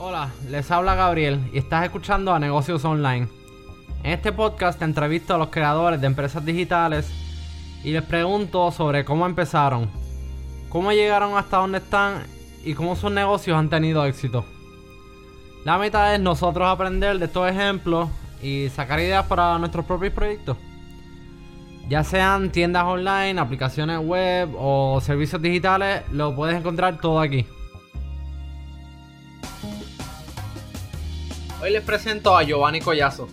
Hola, les habla Gabriel y estás escuchando a Negocios Online. En este podcast te entrevisto a los creadores de empresas digitales y les pregunto sobre cómo empezaron, cómo llegaron hasta donde están y cómo sus negocios han tenido éxito. La meta es nosotros aprender de estos ejemplos y sacar ideas para nuestros propios proyectos. Ya sean tiendas online, aplicaciones web o servicios digitales, lo puedes encontrar todo aquí. Hoy les presento a Giovanni Collazo.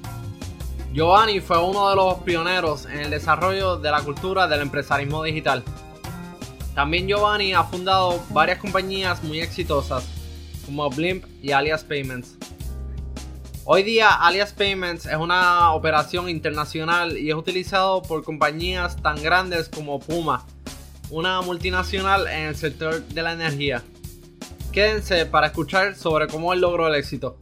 Giovanni fue uno de los pioneros en el desarrollo de la cultura del empresarismo digital. También Giovanni ha fundado varias compañías muy exitosas, como Blimp y Alias Payments. Hoy día Alias Payments es una operación internacional y es utilizado por compañías tan grandes como Puma, una multinacional en el sector de la energía. Quédense para escuchar sobre cómo él logró el éxito.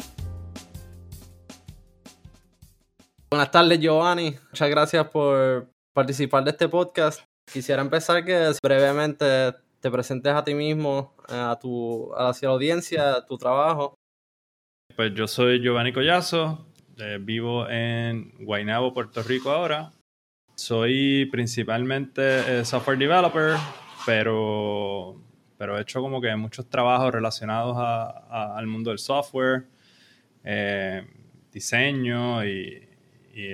Buenas tardes Giovanni, muchas gracias por participar de este podcast. Quisiera empezar que brevemente te presentes a ti mismo, eh, a tu, a la audiencia, tu trabajo. Pues yo soy Giovanni Collazo, eh, vivo en Guaynabo, Puerto Rico ahora. Soy principalmente eh, software developer, pero, pero he hecho como que muchos trabajos relacionados al mundo del software, diseño y, y,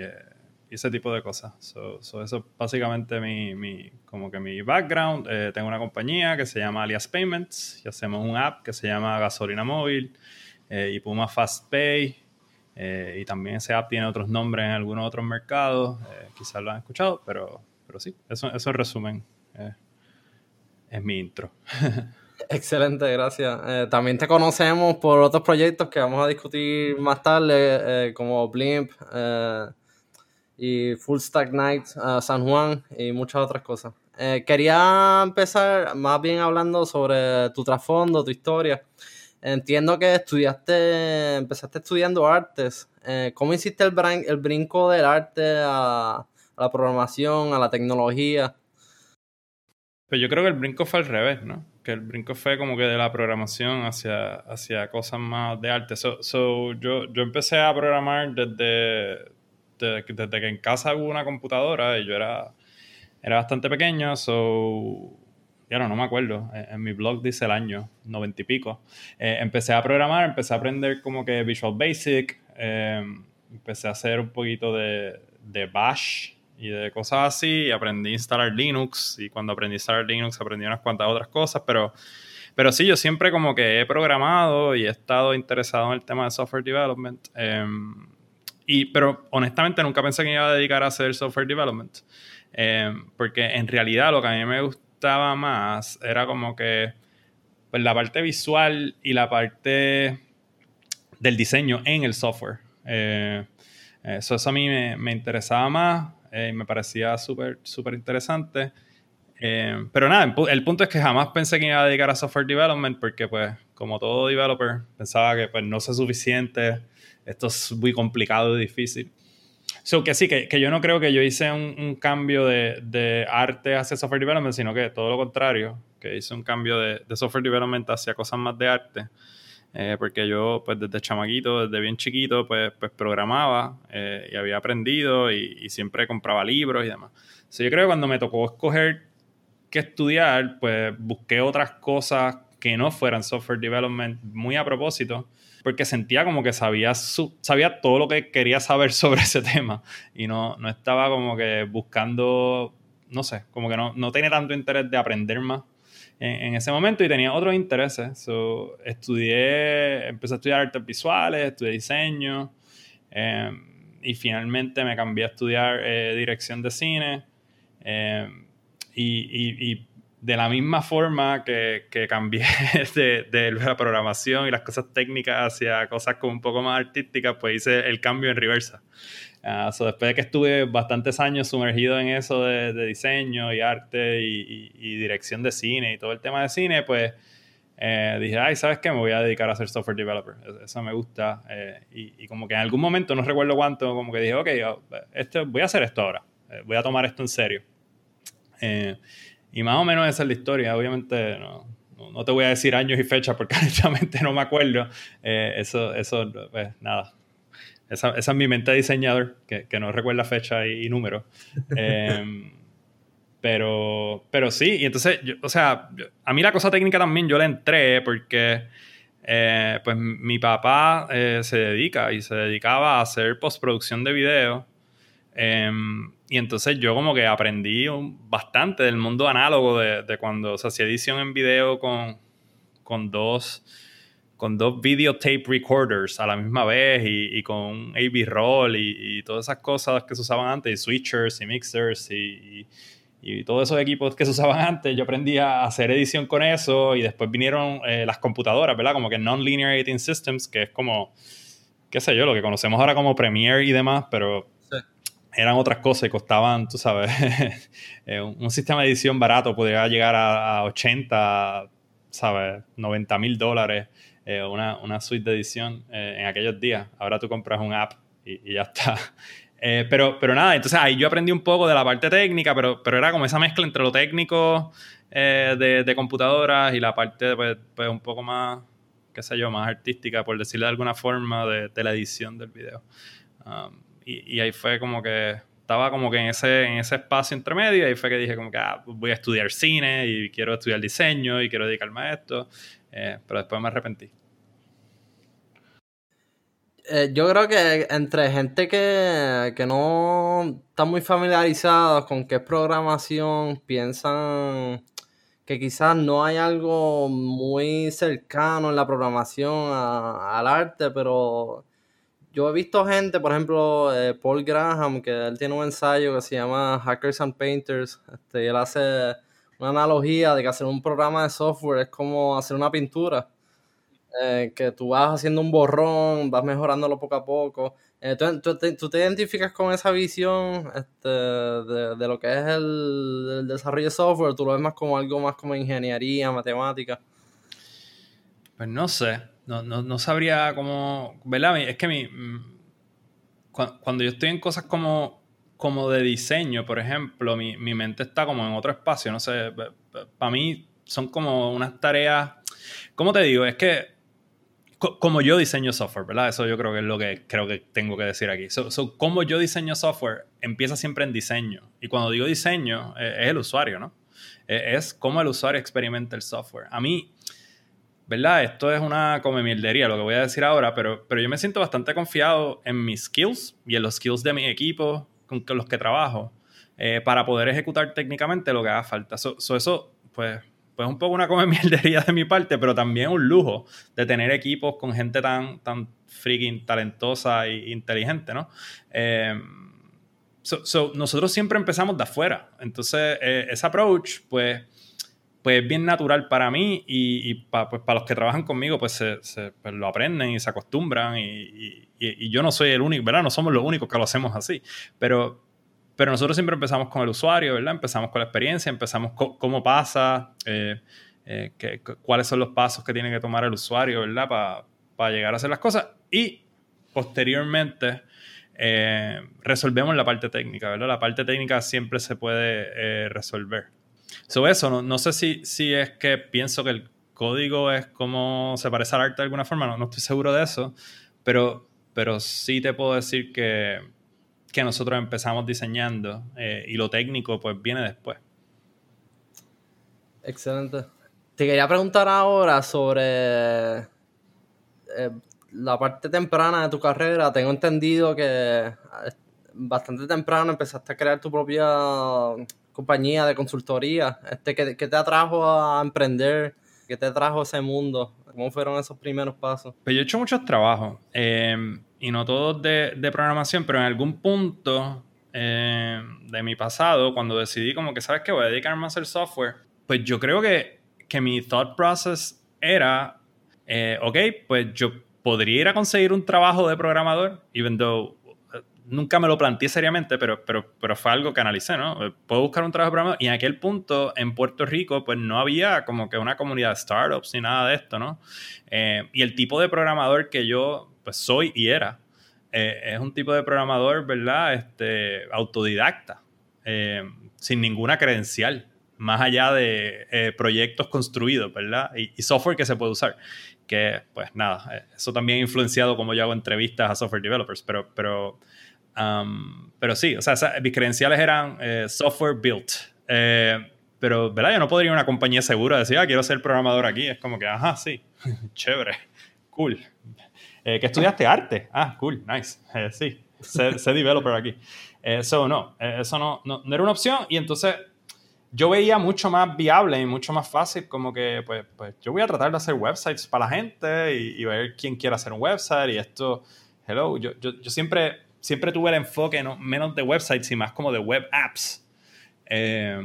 ese tipo de cosas. So, eso es básicamente mi, mi, como que mi background. Eh, tengo una compañía que se llama Alias Payments y hacemos un app que se llama Gasolina Móvil eh, y Puma Fast Pay. Eh, y también ese app tiene otros nombres en algunos otros mercados. quizás lo han escuchado, pero, pero sí, eso, eso en resumen es mi intro. Excelente, gracias. también te conocemos por otros proyectos que vamos a discutir más tarde, como Blimp, y Full Stack Night San Juan y muchas otras cosas. Eh, quería empezar más bien hablando sobre tu trasfondo, tu historia. Entiendo que estudiaste, empezaste estudiando artes. Eh, ¿Cómo hiciste el, el, brinco del arte a, la programación, a la tecnología? Pues yo creo que el brinco fue al revés, ¿no? El brinco fue como que de la programación hacia, hacia cosas más de arte. So, yo, yo empecé a programar desde, desde, que en casa hubo una computadora y yo era, era bastante pequeño, so ya no, no me acuerdo. En, mi blog dice el año, noventa y pico. Eh, empecé a programar, empecé a aprender como que Visual Basic, eh, empecé a hacer un poquito de, de, Bash y de cosas así. Y aprendí a instalar Linux y cuando aprendí a instalar Linux aprendí unas cuantas otras cosas, pero, pero sí, yo siempre como que he programado y he estado interesado en el tema de software development. Em, pero honestamente nunca pensé que me iba a dedicar a hacer software development. Eh, porque en realidad lo que a mí me gustaba más era como que pues, la parte visual y la parte del diseño en el software. Eh, eso, eso a mí me, me interesaba más eh, me parecía súper, súper interesante. pero nada, el punto es que jamás pensé que iba a dedicar a software development porque pues como todo developer pensaba que pues no sé suficiente esto es muy complicado y difícil. So, que sí, que, que yo no creo que yo hice un, cambio de, de, arte hacia software development, sino que todo lo contrario, que hice un cambio de, de software development hacia cosas más de arte. Eh, porque yo, pues desde chamaquito, desde bien chiquito, pues, pues programaba eh, y había aprendido y, y, siempre compraba libros y demás. So, yo creo que cuando me tocó escoger qué estudiar, pues busqué otras cosas que no fueran software development muy a propósito porque sentía como que sabía, sabía todo lo que quería saber sobre ese tema y no, no estaba como que buscando, no sé, como que no, no tenía tanto interés de aprender más en, ese momento y tenía otros intereses. So, estudié, empecé a estudiar artes visuales, estudié diseño em, y finalmente me cambié a estudiar eh, dirección de cine. Em, y, de la misma forma que, que cambié de, de, la programación y las cosas técnicas hacia cosas como un poco más artísticas, pues hice el cambio en reversa. Uh, después de que estuve bastantes años sumergido en eso de, de diseño y arte y, y, dirección de cine y todo el tema de cine, pues eh, dije, ay, ¿sabes qué? Me voy a dedicar a ser software developer. Eso me gusta. Eh, y, y, como que en algún momento, no recuerdo cuánto, como que dije, ok, esto, voy a hacer esto ahora. Eh, voy a tomar esto en serio. Y más o menos esa es la historia. Obviamente no, no te voy a decir años y fechas porque honestamente no me acuerdo. Eh, eso, eso, pues nada. Esa, esa, es mi mente de diseñador, que, que no recuerda fecha y, y número. Em, pero, pero sí, y entonces, o sea, a mí la cosa técnica también yo le entré porque eh, pues mi papá eh, se dedica y se dedicaba a hacer postproducción de video. Em, y entonces yo como que aprendí bastante del mundo análogo de, de, cuando se hacía edición en video con, con dos con dos videotape recorders a la misma vez y, y con AV roll y, y, todas esas cosas que se usaban antes, y switchers y mixers y, y todos esos equipos que se usaban antes, yo aprendí a hacer edición con eso y después vinieron eh, las computadoras, ¿verdad? Como que Non-Linear Editing Systems, que es como, qué sé yo, lo que conocemos ahora como Premiere y demás, pero. Eran otras cosas y costaban, tú sabes, eh, un, sistema de edición barato podría llegar a, a 80, ¿sabes? 90 mil dólares eh, una, una, suite de edición eh, en aquellos días. Ahora tú compras un app y, ya está. Pero, pero nada, entonces ahí yo aprendí un poco de la parte técnica, pero, pero era como esa mezcla entre lo técnico de, de, computadoras y la parte pues, pues, un poco más, qué sé yo, más artística, por decirlo de alguna forma, de, de la edición del video. Um, y, y, ahí fue como que estaba como que en ese, en ese espacio intermedio y ahí fue que dije como que ah, voy a estudiar cine y quiero estudiar diseño y quiero dedicarme a esto, eh, pero después me arrepentí. Eh, yo creo que entre gente que, que, no está muy familiarizada con qué es programación, piensan que quizás no hay algo muy cercano en la programación al arte, pero yo he visto gente, por ejemplo, eh, Paul Graham, que él tiene un ensayo que se llama Hackers and Painters, este, y él hace una analogía de que hacer un programa de software es como hacer una pintura eh, que tú vas haciendo un borrón, vas mejorándolo poco a poco. Eh, ¿tú, te, tú, te, identificas con esa visión este, de, de, lo que es el, el, desarrollo de software? ¿Tú lo ves más como algo más como ingeniería, matemática? Pues no sé, no, no, no sabría cómo, ¿verdad? Es que mi, mm, cuando yo estoy en cosas como, como de diseño, por ejemplo, mi, mi mente está como en otro espacio, no sé, para mí son como unas tareas, ¿cómo te digo? Es que como yo diseño software, ¿verdad? Eso yo creo que es lo que creo que tengo que decir aquí. So, como yo diseño software empieza siempre en diseño. Y cuando digo diseño, eh, es el usuario, ¿no? Eh, es cómo el usuario experimenta el software. A mí, ¿verdad? Esto es una come mierdería lo que voy a decir ahora, pero, pero yo me siento bastante confiado en mis skills y en los skills de mi equipo con los que trabajo eh, para poder ejecutar técnicamente lo que haga falta. So, so eso, pues pues un poco una come mierdería de mi parte, pero también un lujo de tener equipos con gente tan, tan freaking talentosa e inteligente, ¿no? Eh, so, so, nosotros siempre empezamos de afuera. Entonces, eh, ese approach, pues, pues es bien natural para mí y, y pa, pues, para los que trabajan conmigo, pues, se, se pues lo aprenden y se acostumbran. Y, y, y, yo no soy el único, ¿verdad? No somos los únicos que lo hacemos así. Pero, pero nosotros siempre empezamos con el usuario, ¿verdad? Empezamos con la experiencia, empezamos con cómo pasa, eh, eh, que, cuáles son los pasos que tiene que tomar el usuario, ¿verdad? Para pa llegar a hacer las cosas. Y posteriormente eh, resolvemos la parte técnica, ¿verdad? La parte técnica siempre se puede eh, resolver. Sobre eso, no, no, sé si, si es que pienso que el código es como se parece al arte de alguna forma, no, no estoy seguro de eso, pero, pero sí te puedo decir que que nosotros empezamos diseñando eh, y lo técnico pues viene después. Excelente. Te quería preguntar ahora sobre eh, la parte temprana de tu carrera. Tengo entendido que eh, bastante temprano empezaste a crear tu propia compañía de consultoría. Este, ¿qué, ¿Qué te atrajo a emprender? ¿Qué te trajo ese mundo? ¿Cómo fueron esos primeros pasos? Pues yo he hecho muchos trabajos. Eh, y no todos de, de, programación, pero en algún punto eh, de mi pasado, cuando decidí como que, ¿sabes qué? Voy a dedicarme a hacer software, pues yo creo que, que mi thought process era, eh, ok, pues yo podría ir a conseguir un trabajo de programador, even though nunca me lo planteé seriamente, pero, pero, pero fue algo que analicé, ¿no? Eh, puedo buscar un trabajo programador y en aquel punto en Puerto Rico pues no había como que una comunidad de startups ni nada de esto, ¿no? Eh, y el tipo de programador que yo pues soy y era. Eh, es un tipo de programador, ¿verdad? Este, autodidacta, eh, sin ninguna credencial. más allá de eh, proyectos construidos, ¿verdad? Y, software que se puede usar. Que, pues nada, eh, eso también ha influenciado como yo hago entrevistas a software developers, pero, pero, um, pero sí, o sea, mis credenciales eran eh, software built. pero, ¿verdad? Yo no podría ir a una compañía segura decir, ah, quiero ser programador aquí. Es como que, ajá, sí, chévere, cool. ¿Qué estudiaste? Arte. Ah, cool, nice. sí, sé, developer aquí. Eso no, eso no, no, no era una opción y entonces yo veía mucho más viable y mucho más fácil como que, pues, pues yo voy a tratar de hacer websites para la gente y, ver quién quiere hacer un website y esto, hello, yo, yo, yo siempre, siempre tuve el enfoque no, menos de websites y más como de web apps. Eh,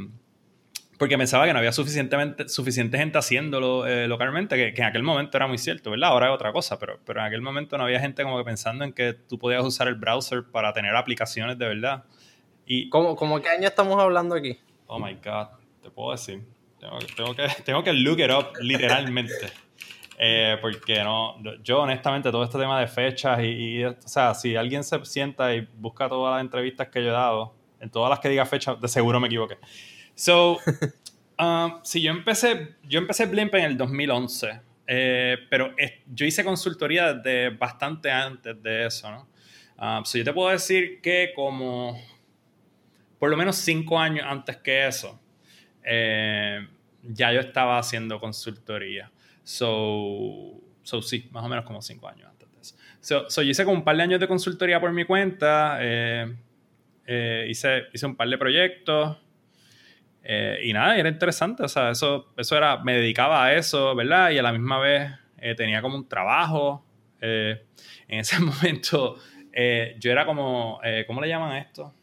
porque pensaba que no había suficientemente, suficiente gente haciéndolo eh, localmente, que, en aquel momento era muy cierto, ¿verdad? Ahora es otra cosa, pero, pero en aquel momento no había gente como que pensando en que tú podías usar el browser para tener aplicaciones de verdad. Y, ¿Cómo, cómo qué año estamos hablando aquí? Oh my God, te puedo decir. Tengo, que, tengo que look it up literalmente. Eh, porque no, yo honestamente todo este tema de fechas y, o sea, si alguien se sienta y busca todas las entrevistas que yo he dado, en todas las que diga fecha, de seguro me equivoqué. So, um, si yo empecé, yo empecé Blimp en el 2011, eh, pero yo hice consultoría desde bastante antes de eso, ¿no? Um, so yo te puedo decir que como por lo menos cinco años antes que eso, eh, ya yo estaba haciendo consultoría. So, so, sí, más o menos como cinco años antes de eso. So, so yo hice como un par de años de consultoría por mi cuenta. Eh, eh, hice, hice un par de proyectos. y nada, era interesante. O sea, eso, eso era, me dedicaba a eso, ¿verdad? Y a la misma vez tenía como un trabajo. en ese momento yo era como, ¿cómo le llaman esto?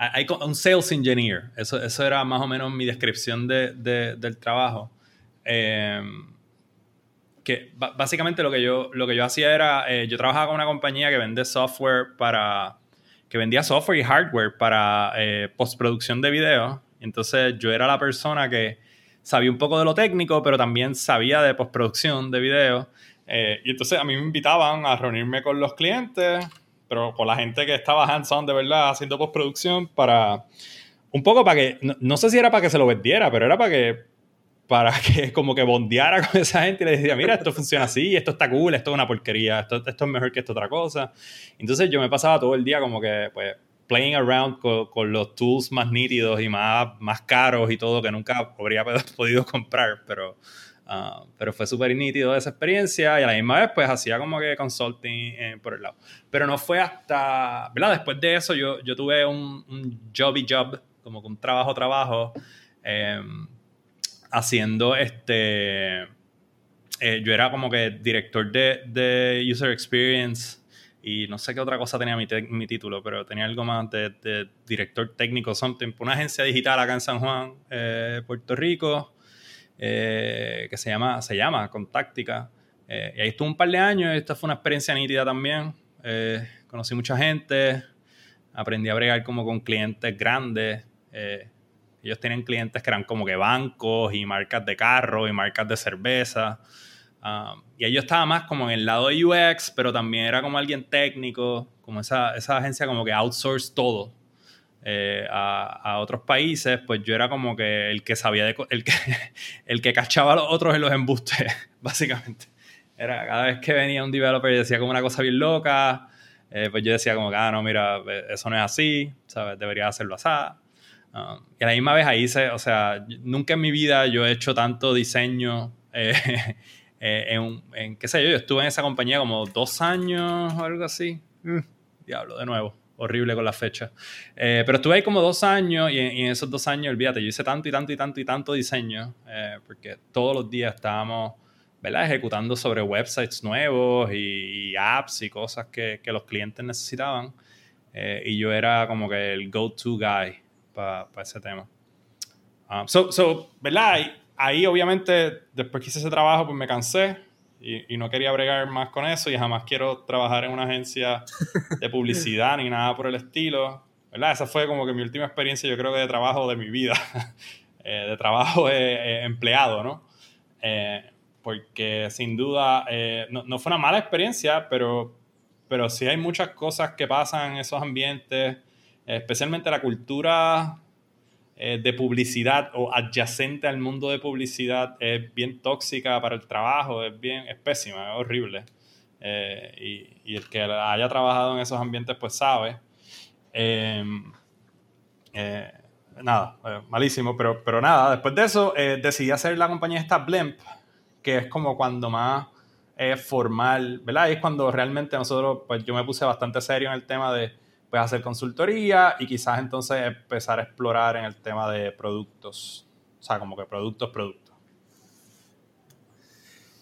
hay un sales engineer, eso, eso era más o menos mi descripción de, del trabajo. Em, que básicamente lo que yo, lo que yo hacía era, eh, yo trabajaba con una compañía que vende software para, que vendía software y hardware para eh, postproducción de video. Entonces yo era la persona que sabía un poco de lo técnico, pero también sabía de postproducción de video. Eh, y entonces a mí me invitaban a reunirme con los clientes pero con la gente que estaba hands-on de verdad haciendo postproducción para un poco para que, no, sé si era para que se lo vendiera, pero era para que, para que como que bondeara con esa gente y le decía, mira, esto funciona así, esto está cool, esto es una porquería, esto, esto es mejor que esta otra cosa. Entonces yo me pasaba todo el día como que, pues, playing around con, con, los tools más nítidos y más, más caros y todo que nunca habría podido comprar, pero Ah, pero fue súper nítido esa experiencia y a la misma vez pues hacía como que consulting eh, por el lado. Pero no fue hasta, ¿verdad? Después de eso yo, yo tuve un, un jobby job, como que un trabajo, trabajo, em, haciendo este, eh, yo era como que director de, User Experience y no sé qué otra cosa tenía mi, mi título, pero tenía algo más de, director técnico, something, una agencia digital acá en San Juan, eh, Puerto Rico. Eh, que se llama, se llama Contáctica. Y ahí estuve un par de años, esta fue una experiencia nítida también. Conocí mucha gente, aprendí a bregar como con clientes grandes. Ellos tienen clientes que eran como que bancos y marcas de carro y marcas de cerveza. Ah, y ellos estaba más como en el lado de UX, pero también era como alguien técnico, como esa, esa agencia como que outsource todo. Eh, a, otros países, pues yo era como que el que sabía, de, el, que, el que cachaba a los otros en los embustes, básicamente. Era cada vez que venía un developer y decía como una cosa bien loca, eh, pues yo decía como que, ah, no, mira, eso no es así, ¿sabes? Debería hacerlo así. Um, y a la misma vez ahí se, o sea, nunca en mi vida yo he hecho tanto diseño eh, en, en, qué sé yo, yo estuve en esa compañía como dos años o algo así. Mm, diablo, de nuevo horrible con la fecha. Eh, pero estuve ahí como dos años y en, esos dos años, olvídate, yo hice tanto y tanto y tanto y tanto diseño, eh, porque todos los días estábamos, ¿verdad? Ejecutando sobre websites nuevos y, apps y cosas que, que, los clientes necesitaban. Eh, y yo era como que el go-to guy para ese tema. Um, so, so, ¿verdad? Ahí, ahí obviamente, después que hice ese trabajo, pues me cansé y, no quería bregar más con eso y jamás quiero trabajar en una agencia de publicidad ni nada por el estilo. ¿verdad? Esa fue como que mi última experiencia, yo creo que de trabajo de mi vida, eh, de trabajo empleado, ¿no? Eh, porque sin duda eh, no, no, fue una mala experiencia, pero, pero sí hay muchas cosas que pasan en esos ambientes, especialmente la cultura eh, de publicidad o adyacente al mundo de publicidad es bien tóxica para el trabajo, es bien, es pésima, es horrible. Eh, y, el que haya trabajado en esos ambientes pues sabe. Em, eh, nada, malísimo, pero, pero nada, después de eso decidí hacer la compañía esta Blimp, que es como cuando más formal, ¿verdad? Y es cuando realmente nosotros, pues yo me puse bastante serio en el tema de pues hacer consultoría y quizás entonces empezar a explorar en el tema de productos. O sea, como que productos, productos.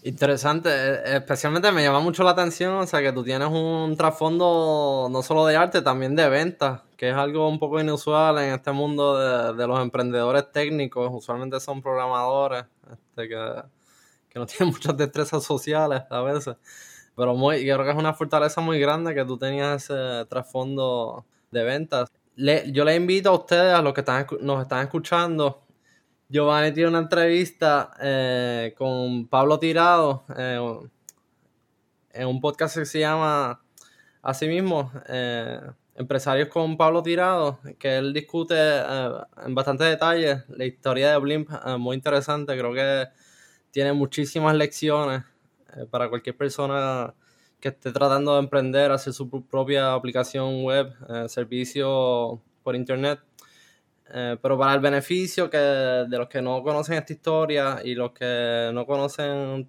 Interesante, e, especialmente me llama mucho la atención, o sea, que tú tienes un trasfondo no solo de arte, también de ventas, que es algo un poco inusual en este mundo de, los emprendedores técnicos, usualmente son programadores, este, que, que no tienen muchas destrezas sociales a veces. Pero muy, yo creo que es una fortaleza muy grande que tú tenías ese trasfondo de ventas. yo le invito a ustedes, a los que están, nos están escuchando, Giovanni tiene una entrevista eh, con Pablo Tirado eh, en un podcast que se llama así mismo, eh, Empresarios con Pablo Tirado, que él discute en bastante detalle la historia de Blimp, muy interesante, creo que tiene muchísimas lecciones eh, para cualquier persona que esté tratando de emprender, hacer su propia aplicación web, eh, servicio por internet. Eh, pero para el beneficio que de los que no conocen esta historia y los que no conocen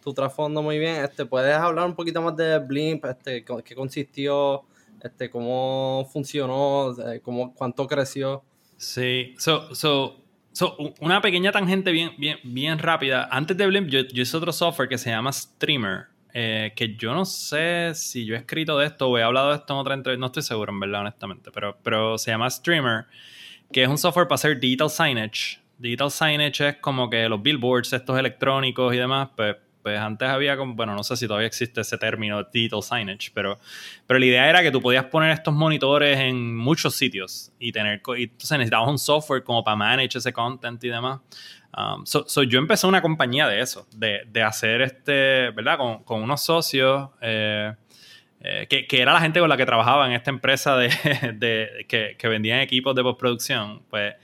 tu trasfondo muy bien, este, puedes hablar un poquito más de Blimp, este, qué consistió, este, cómo funcionó, cómo, cuánto creció. Sí, so, so So, una pequeña tangente bien, bien, bien rápida. Antes de Blimp, yo, yo hice otro software que se llama Streamer. Eh, que yo no sé si yo he escrito de esto o he hablado de esto en otra entrevista. No estoy seguro, en verdad, honestamente. Pero, pero se llama Streamer, que es un software para hacer digital signage. Digital signage es como que los billboards, estos electrónicos y demás, pues pues antes había como, bueno, no sé si todavía existe ese término digital signage, pero, pero la idea era que tú podías poner estos monitores en muchos sitios y tener, y entonces necesitabas un software como para manage ese content y demás. Um, so, yo empecé una compañía de eso, de, de hacer este, ¿verdad? Con, con unos socios, eh, eh, que, que, era la gente con la que trabajaba en esta empresa de, de que, que, vendían equipos de postproducción, pues...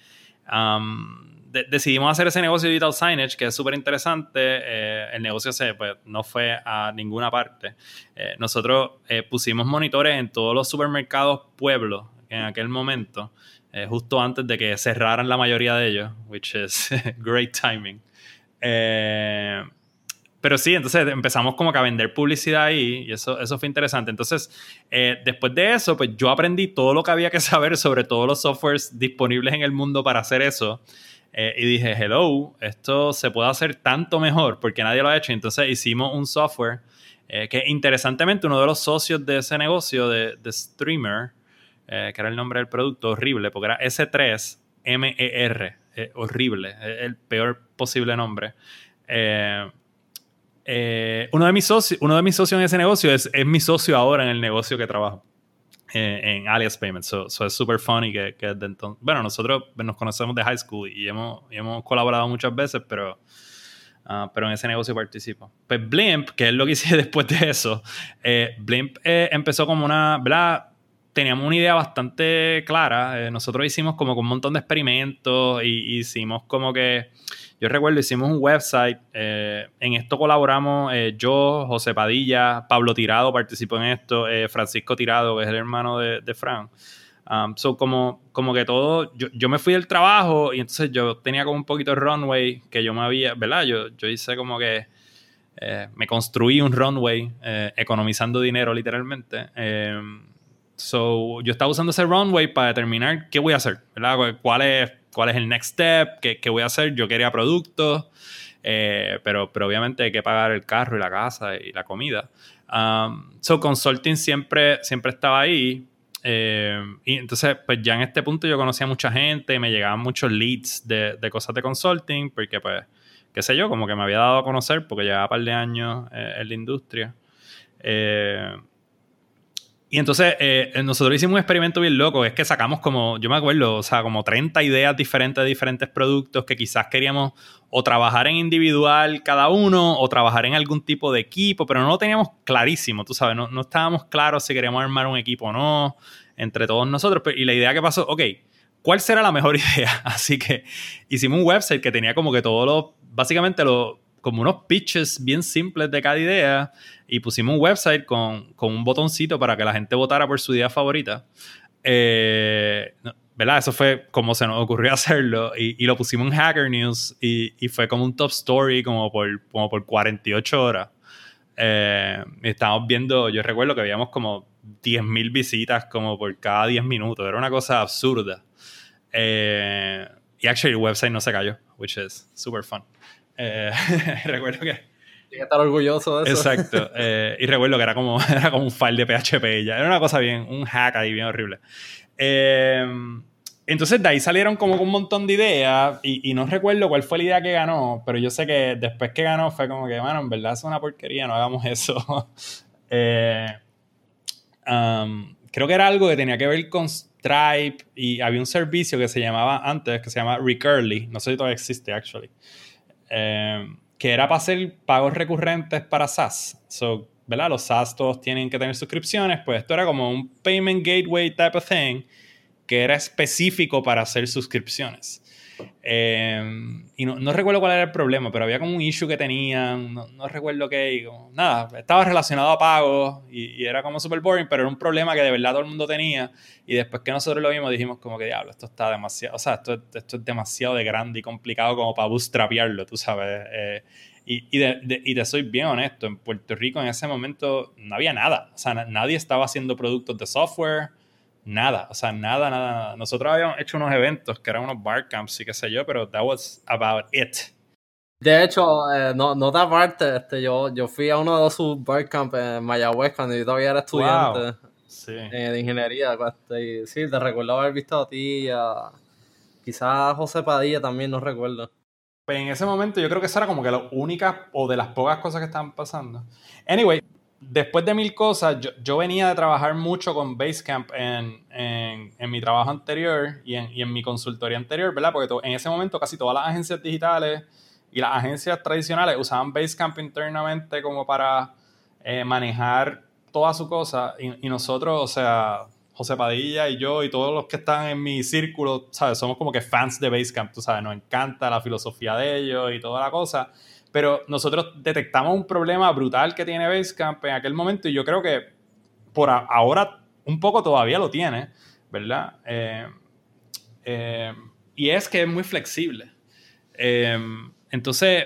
Um, decidimos hacer ese negocio de digital signage, que es súper interesante. Eh, el negocio se, pues, no fue a ninguna parte. Eh, nosotros eh, pusimos monitores en todos los supermercados pueblos en aquel momento, justo antes de que cerraran la mayoría de ellos, which is great timing. pero sí, entonces empezamos como a vender publicidad ahí y eso, eso fue interesante. Entonces, después de eso, pues yo aprendí todo lo que había que saber sobre todos los softwares disponibles en el mundo para hacer eso. Eh, y dije, hello, esto se puede hacer tanto mejor porque nadie lo ha hecho. Entonces hicimos un software eh, que interesantemente uno de los socios de ese negocio de, Streamer, eh, que era el nombre del producto, horrible, porque era S3MER, horrible, el peor posible nombre. uno, de mis socios, uno de mis socios en ese negocio es, es mi socio ahora en el negocio que trabajo. Eh, en Alias Payments. So, es súper funny que, que desde entonces. Bueno, nosotros nos conocemos de high school y hemos, hemos colaborado muchas veces, pero, ah, pero en ese negocio participo. Pues Blimp, que es lo que hice después de eso, eh, Blimp eh, empezó como una. ¿verdad? Teníamos una idea bastante clara. nosotros hicimos como un montón de experimentos y hicimos como que yo recuerdo, hicimos un website, eh, en esto colaboramos eh, yo, José Padilla, Pablo Tirado participó en esto, eh, Francisco Tirado, que es el hermano de, de Fran. Um, so, como, como que todo, yo, yo, me fui del trabajo y entonces yo tenía como un poquito de runway que yo me había, ¿verdad? Yo, yo hice como que me construí un runway economizando dinero literalmente. So, yo estaba usando ese runway para determinar qué voy a hacer, ¿verdad? ¿Cuál es cuál es el next step, qué, qué voy a hacer. Yo quería productos, eh, pero, pero obviamente hay que pagar el carro y la casa y la comida. Um, so, consulting siempre, siempre estaba ahí. Eh, y entonces, pues ya en este punto yo conocía a mucha gente, me llegaban muchos leads de, de, cosas de consulting, porque pues, qué sé yo, como que me había dado a conocer porque llevaba un par de años eh, en la industria. Eh, y entonces eh, nosotros hicimos un experimento bien loco, es que sacamos como, yo me acuerdo, o sea, como 30 ideas diferentes de diferentes productos que quizás queríamos o trabajar en individual cada uno o trabajar en algún tipo de equipo, pero no lo teníamos clarísimo, tú sabes, no, no estábamos claros si queríamos armar un equipo o no entre todos nosotros. Y la idea que pasó, ok, ¿cuál será la mejor idea? Así que hicimos un website que tenía como que todos los, básicamente los, como unos pitches bien simples de cada idea y pusimos un website con, con un botoncito para que la gente votara por su idea favorita. Eh, ¿Verdad? Eso fue como se nos ocurrió hacerlo y, y lo pusimos en Hacker News y, y, fue como un top story como por, como por 48 horas. Eh, estábamos viendo, yo recuerdo que veíamos como 10.000 visitas como por cada 10 minutos. Era una cosa absurda. Eh, y actually el website no se cayó, which is super fun. Eh, recuerdo que... Tienes que estar orgulloso de eso. Exacto. Eh, y recuerdo que era como, era como un file de PHP ya. Era una cosa bien, un hack ahí bien horrible. entonces de ahí salieron como un montón de ideas y, y, no recuerdo cuál fue la idea que ganó, pero yo sé que después que ganó fue como que, bueno, en verdad es una porquería, no hagamos eso. Um, creo que era algo que tenía que ver con Stripe y había un servicio que se llamaba antes, que se llama Recurly, no sé si todavía existe, actually, um, que era para hacer pagos recurrentes para SaaS. So, ¿verdad? Los SaaS todos tienen que tener suscripciones, pues esto era como un payment gateway type of thing que era específico para hacer suscripciones. Em, y no, no, recuerdo cuál era el problema, pero había como un issue que tenían, no, no recuerdo qué, nada, estaba relacionado a pagos y, y, era como super boring, pero era un problema que de verdad todo el mundo tenía. Y después que nosotros lo vimos, dijimos como que diablo, esto está demasiado, o sea, esto, esto es demasiado de grande y complicado como para bootstrapearlo, tú sabes. Eh, y, y, de, de, y, te soy bien honesto, en Puerto Rico en ese momento no había nada, o sea, nadie estaba haciendo productos de software nada, o sea, nada, nada, nada. Nosotros habíamos hecho unos eventos que eran unos bar camps y qué sé yo, pero that was about it. De hecho, eh, no, no da parte, este, yo, yo fui a uno de sus bar camps en Mayagüez cuando yo todavía era estudiante wow. sí. eh, de ingeniería. Este, y, sí, te recuerdo haber visto a ti y a quizás a José Padilla también, no recuerdo. Pues en ese momento yo creo que esa era como que la única o de las pocas cosas que estaban pasando. Anyway, después de mil cosas, yo, yo, venía de trabajar mucho con Basecamp en, en, en mi trabajo anterior y en, y en, mi consultoría anterior, ¿verdad? Porque en ese momento casi todas las agencias digitales y las agencias tradicionales usaban Basecamp internamente como para eh, manejar toda su cosa y, y, nosotros, o sea, José Padilla y yo y todos los que están en mi círculo, ¿sabes? Somos como que fans de Basecamp, tú sabes, nos encanta la filosofía de ellos y toda la cosa. Pero nosotros detectamos un problema brutal que tiene Basecamp en aquel momento y yo creo que por ahora un poco todavía lo tiene, ¿verdad? Eh, eh, y es que es muy flexible. Eh, entonces,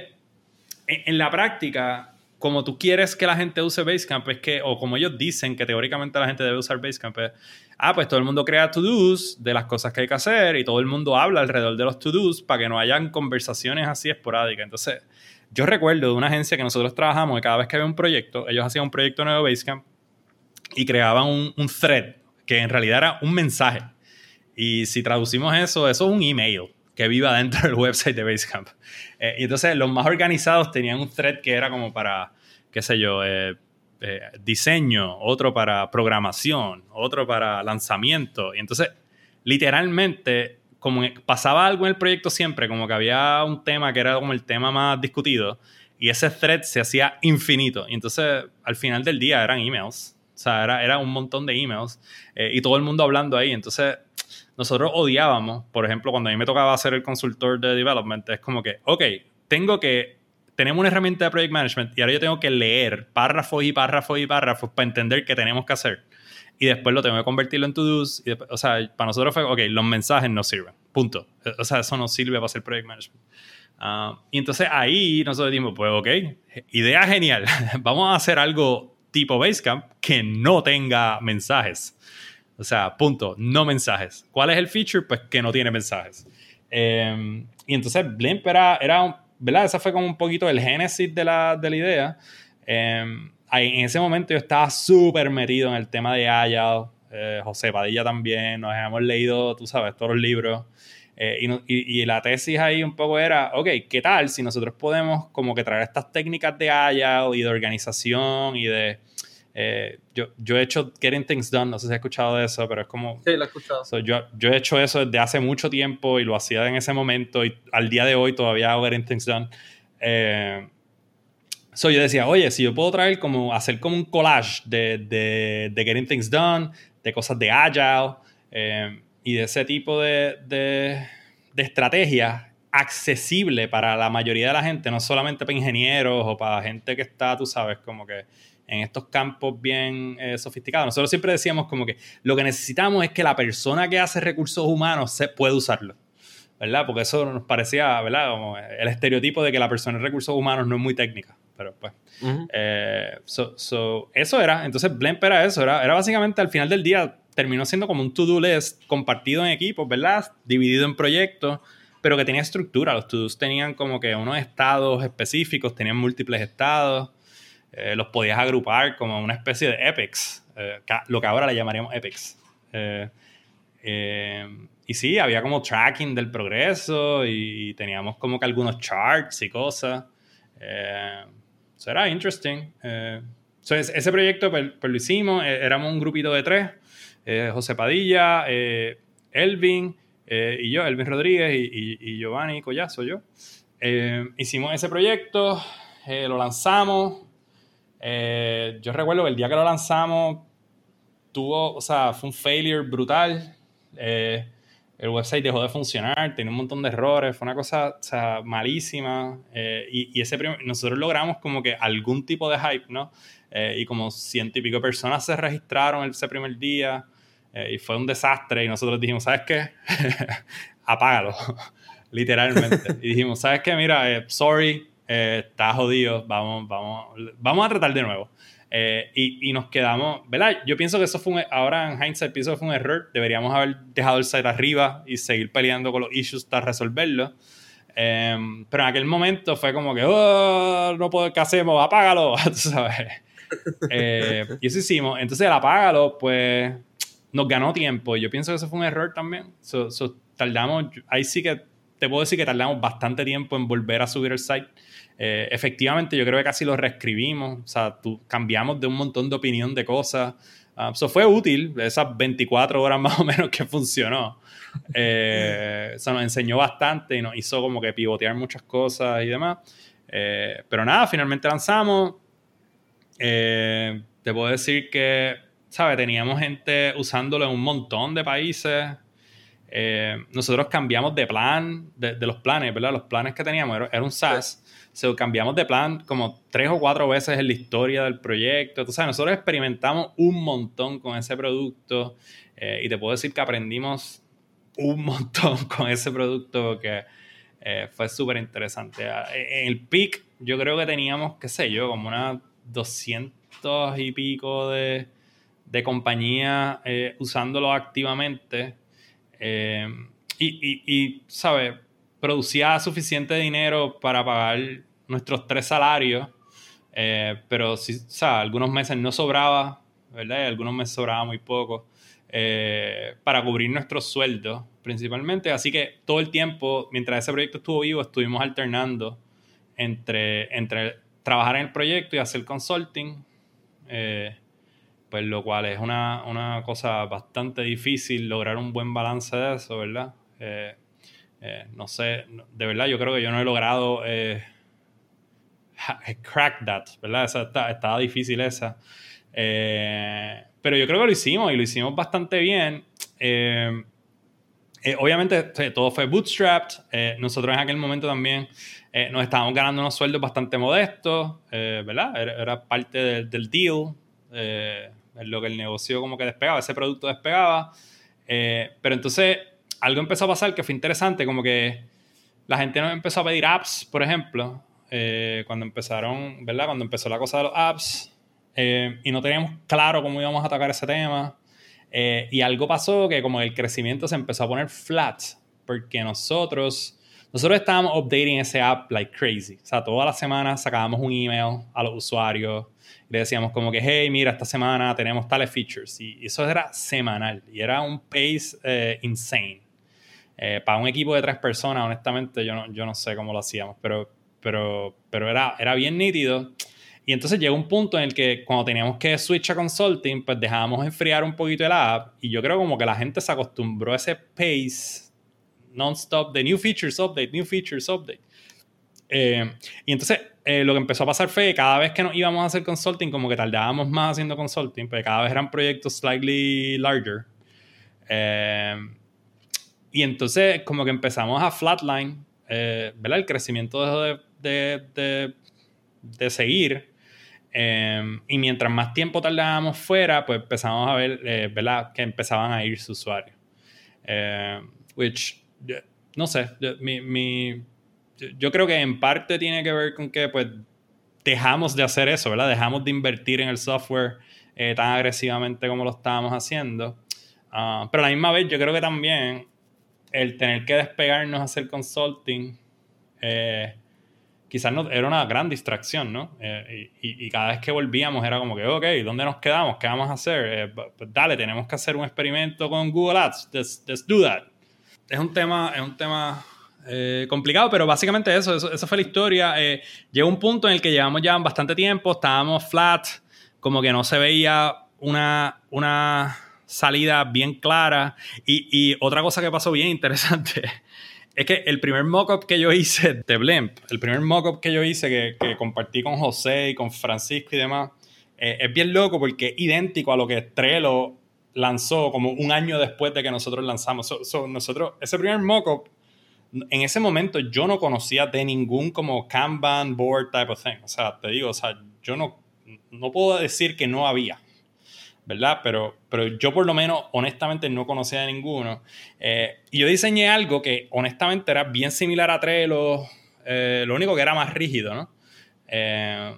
en, en, la práctica, como tú quieres que la gente use Basecamp, es que, o como ellos dicen que teóricamente la gente debe usar Basecamp, es, ah, pues todo el mundo crea to-dos de las cosas que hay que hacer y todo el mundo habla alrededor de los to-dos para que no hayan conversaciones así esporádicas. Entonces, yo recuerdo de una agencia que nosotros trabajamos y cada vez que había un proyecto, ellos hacían un proyecto nuevo Basecamp y creaban un, un thread que en realidad era un mensaje. Y si traducimos eso, eso es un email que viva dentro del website de Basecamp. Eh, y entonces los más organizados tenían un thread que era como para, qué sé yo, eh, eh, diseño, otro para programación, otro para lanzamiento. Y entonces, literalmente, como pasaba algo en el proyecto siempre, como que había un tema que era como el tema más discutido, y ese thread se hacía infinito. Y entonces, al final del día eran emails. O sea, era, era un montón de emails eh, y todo el mundo hablando ahí. Entonces, nosotros odiábamos, por ejemplo, cuando a mí me tocaba ser el consultor de development, es como que, ok, tengo que, tenemos una herramienta de project management y ahora yo tengo que leer párrafos y párrafos y párrafos para entender qué tenemos que hacer y después lo tengo que convertirlo en to-dos. O sea, para nosotros fue, ok, los mensajes no sirven, punto. O sea, eso no sirve para hacer project management. Uh, y entonces ahí nosotros dijimos, pues ok, idea genial, vamos a hacer algo tipo Basecamp que no tenga mensajes. O sea, punto, no mensajes. ¿Cuál es el feature? Pues que no tiene mensajes. Eh, y entonces Blimp era, era, ¿verdad? Esa fue como un poquito el génesis de la, de la idea. Eh, en ese momento yo estaba súper metido en el tema de Agile, eh, José Padilla también, nos hemos leído, tú sabes, todos los libros. Eh, y, y, y, la tesis ahí un poco era, ok, ¿qué tal si nosotros podemos como que traer estas técnicas de Agile y de organización y de... Eh, yo, yo he hecho Getting Things Done, no sé si has escuchado de eso, pero es como... Sí, lo he escuchado. So, yo, yo he hecho eso desde hace mucho tiempo y lo hacía en ese momento y al día de hoy todavía hago Getting Things Done. Eh, So yo decía, oye, si yo puedo traer como, hacer como un collage de, de, de Getting Things Done, de cosas de Agile, eh, y de ese tipo de, de, de estrategia accesible para la mayoría de la gente, no solamente para ingenieros o para gente que está, tú sabes, como que en estos campos bien eh, sofisticados. Nosotros siempre decíamos como que lo que necesitamos es que la persona que hace recursos humanos se pueda usarlo. ¿Verdad? Porque eso nos parecía, ¿verdad? Como el estereotipo de que la persona en recursos humanos no es muy técnica. Pero pues. Eh, eso era. Entonces, Blemp era eso. Era, era básicamente al final del día terminó siendo como un to-do list compartido en equipos, ¿verdad? Dividido en proyectos, pero que tenía estructura. Los to-dos tenían como que unos estados específicos, tenían múltiples estados. Eh, los podías agrupar como una especie de epics, eh, lo que ahora le llamaríamos epics. Eh, y sí, había como tracking del progreso y teníamos como que algunos charts y cosas. Eso era interesting. ese proyecto pues, pues, lo hicimos, éramos un grupito de tres, José Padilla, Elvin y yo, Elvin Rodríguez y, y, Giovanni Collazo, yo. hicimos ese proyecto, lo lanzamos, eh, yo recuerdo que el día que lo lanzamos tuvo, o sea, fue un failure brutal. Eh, el website dejó de funcionar, tenía un montón de errores, fue una cosa o sea, malísima. Eh, y, ese nosotros logramos como que algún tipo de hype, ¿no? y como ciento y pico personas se registraron ese primer día y fue un desastre. Y nosotros dijimos, ¿sabes qué? Apágalo, literalmente. y dijimos, ¿sabes qué? Mira, sorry, eh, está jodido, vamos, vamos, vamos a tratar de nuevo. Eh, y, y, nos quedamos, ¿verdad? Yo pienso que eso fue un, ahora en hindsight pienso que fue un error. Deberíamos haber dejado el site arriba y seguir peleando con los issues hasta resolverlo. Em, pero en aquel momento fue como que, oh, no puedo, ¿qué hacemos? Apágalo, tú sabes. Eh, y eso hicimos. Entonces el apágalo, pues, nos ganó tiempo. Yo pienso que eso fue un error también. tardamos, ahí sí que te puedo decir que tardamos bastante tiempo en volver a subir el site. Eh, efectivamente, yo creo que casi lo reescribimos, o sea, tú, cambiamos de un montón de opinión de cosas. eso ah, fue útil, esas 24 horas más o menos que funcionó. Eh, eso nos enseñó bastante y nos hizo como que pivotear muchas cosas y demás. Eh, pero nada, finalmente lanzamos. te puedo decir que, ¿sabes? Teníamos gente usándolo en un montón de países. nosotros cambiamos de plan, de, los planes, ¿verdad? Los planes que teníamos era, era un SaaS. So, cambiamos de plan como tres o cuatro veces en la historia del proyecto. Sabes, nosotros experimentamos un montón con ese producto eh, y te puedo decir que aprendimos un montón con ese producto que eh, fue súper interesante. Ah, en el peak yo creo que teníamos, qué sé yo, como unas 200 y pico de, de compañías eh, usándolo activamente. y, y, y ¿sabes? Producía suficiente dinero para pagar nuestros tres salarios, eh, pero sí, o sea, algunos meses no sobraba, ¿verdad? Algunos meses sobraba muy poco eh, para cubrir nuestros sueldos principalmente. Así que todo el tiempo, mientras ese proyecto estuvo vivo, estuvimos alternando entre, entre trabajar en el proyecto y hacer consulting. Eh, pues lo cual es una, una, cosa bastante difícil lograr un buen balance de eso, ¿verdad? Eh, no sé, de verdad yo creo que yo no he logrado eh, crack that, ¿verdad? Esa, estaba difícil esa. Eh, pero yo creo que lo hicimos y lo hicimos bastante bien. obviamente todo fue bootstrapped. nosotros en aquel momento también nos estábamos ganando unos sueldos bastante modestos, ¿verdad? Era, parte del deal, en lo que el negocio como que despegaba, ese producto despegaba. pero entonces algo empezó a pasar que fue interesante, como que la gente nos empezó a pedir apps, por ejemplo, eh, cuando empezaron, ¿verdad? Cuando empezó la cosa de los apps eh, y no teníamos claro cómo íbamos a atacar ese tema. Eh, y algo pasó que como el crecimiento se empezó a poner flat, porque nosotros, nosotros estábamos updating ese app like crazy. O sea, toda la semana sacábamos un email a los usuarios le decíamos como que, hey, mira, esta semana tenemos tales features. Y eso era semanal y era un pace insane. Eh, para un equipo de tres personas, honestamente, yo no, yo no sé cómo lo hacíamos, pero, pero, pero era, era bien nítido. Y entonces llegó un punto en el que cuando teníamos que switch a consulting, pues dejábamos enfriar un poquito el app. Y yo creo como que la gente se acostumbró a ese pace non-stop de new features, update, new features, update. Eh, y entonces eh, lo que empezó a pasar fue cada vez que nos íbamos a hacer consulting, como que tardábamos más haciendo consulting, porque cada vez eran proyectos slightly larger. Y entonces como que empezamos a flatline, eh, ¿verdad? El crecimiento dejó de, de, de, seguir. Em, y mientras más tiempo tardábamos fuera, pues empezamos a ver, eh, ¿verdad? Que empezaban a ir sus usuarios. Em, which, no sé, mi, mi, yo creo que en parte tiene que ver con que pues dejamos de hacer eso, ¿verdad? Dejamos de invertir en el software eh, tan agresivamente como lo estábamos haciendo. Ah, pero a la misma vez yo creo que también el tener que despegarnos a hacer consulting eh, quizás no, era una gran distracción, ¿no? Eh, y, cada vez que volvíamos era como que, ok, ¿dónde nos quedamos? ¿Qué vamos a hacer? pues dale, tenemos que hacer un experimento con Google Ads. Let's, do that. Es un tema, es un tema complicado, pero básicamente eso, eso, esa fue la historia. llegó un punto en el que llevamos ya bastante tiempo, estábamos flat, como que no se veía una, una salida bien clara. Y, otra cosa que pasó bien interesante es que el primer mockup que yo hice de Blimp, el primer mockup que yo hice que, compartí con José y con Francisco y demás, eh, es bien loco porque es idéntico a lo que Trello lanzó como un año después de que nosotros lanzamos. nosotros, ese primer mockup, en ese momento yo no conocía de ningún como Kanban board type of thing. O sea, te digo, o sea, yo no no puedo decir que no había, ¿verdad? Pero, pero yo por lo menos honestamente no conocía de ninguno. Eh, y yo diseñé algo que honestamente era bien similar a Trello, eh, lo único que era más rígido, ¿no? Eh,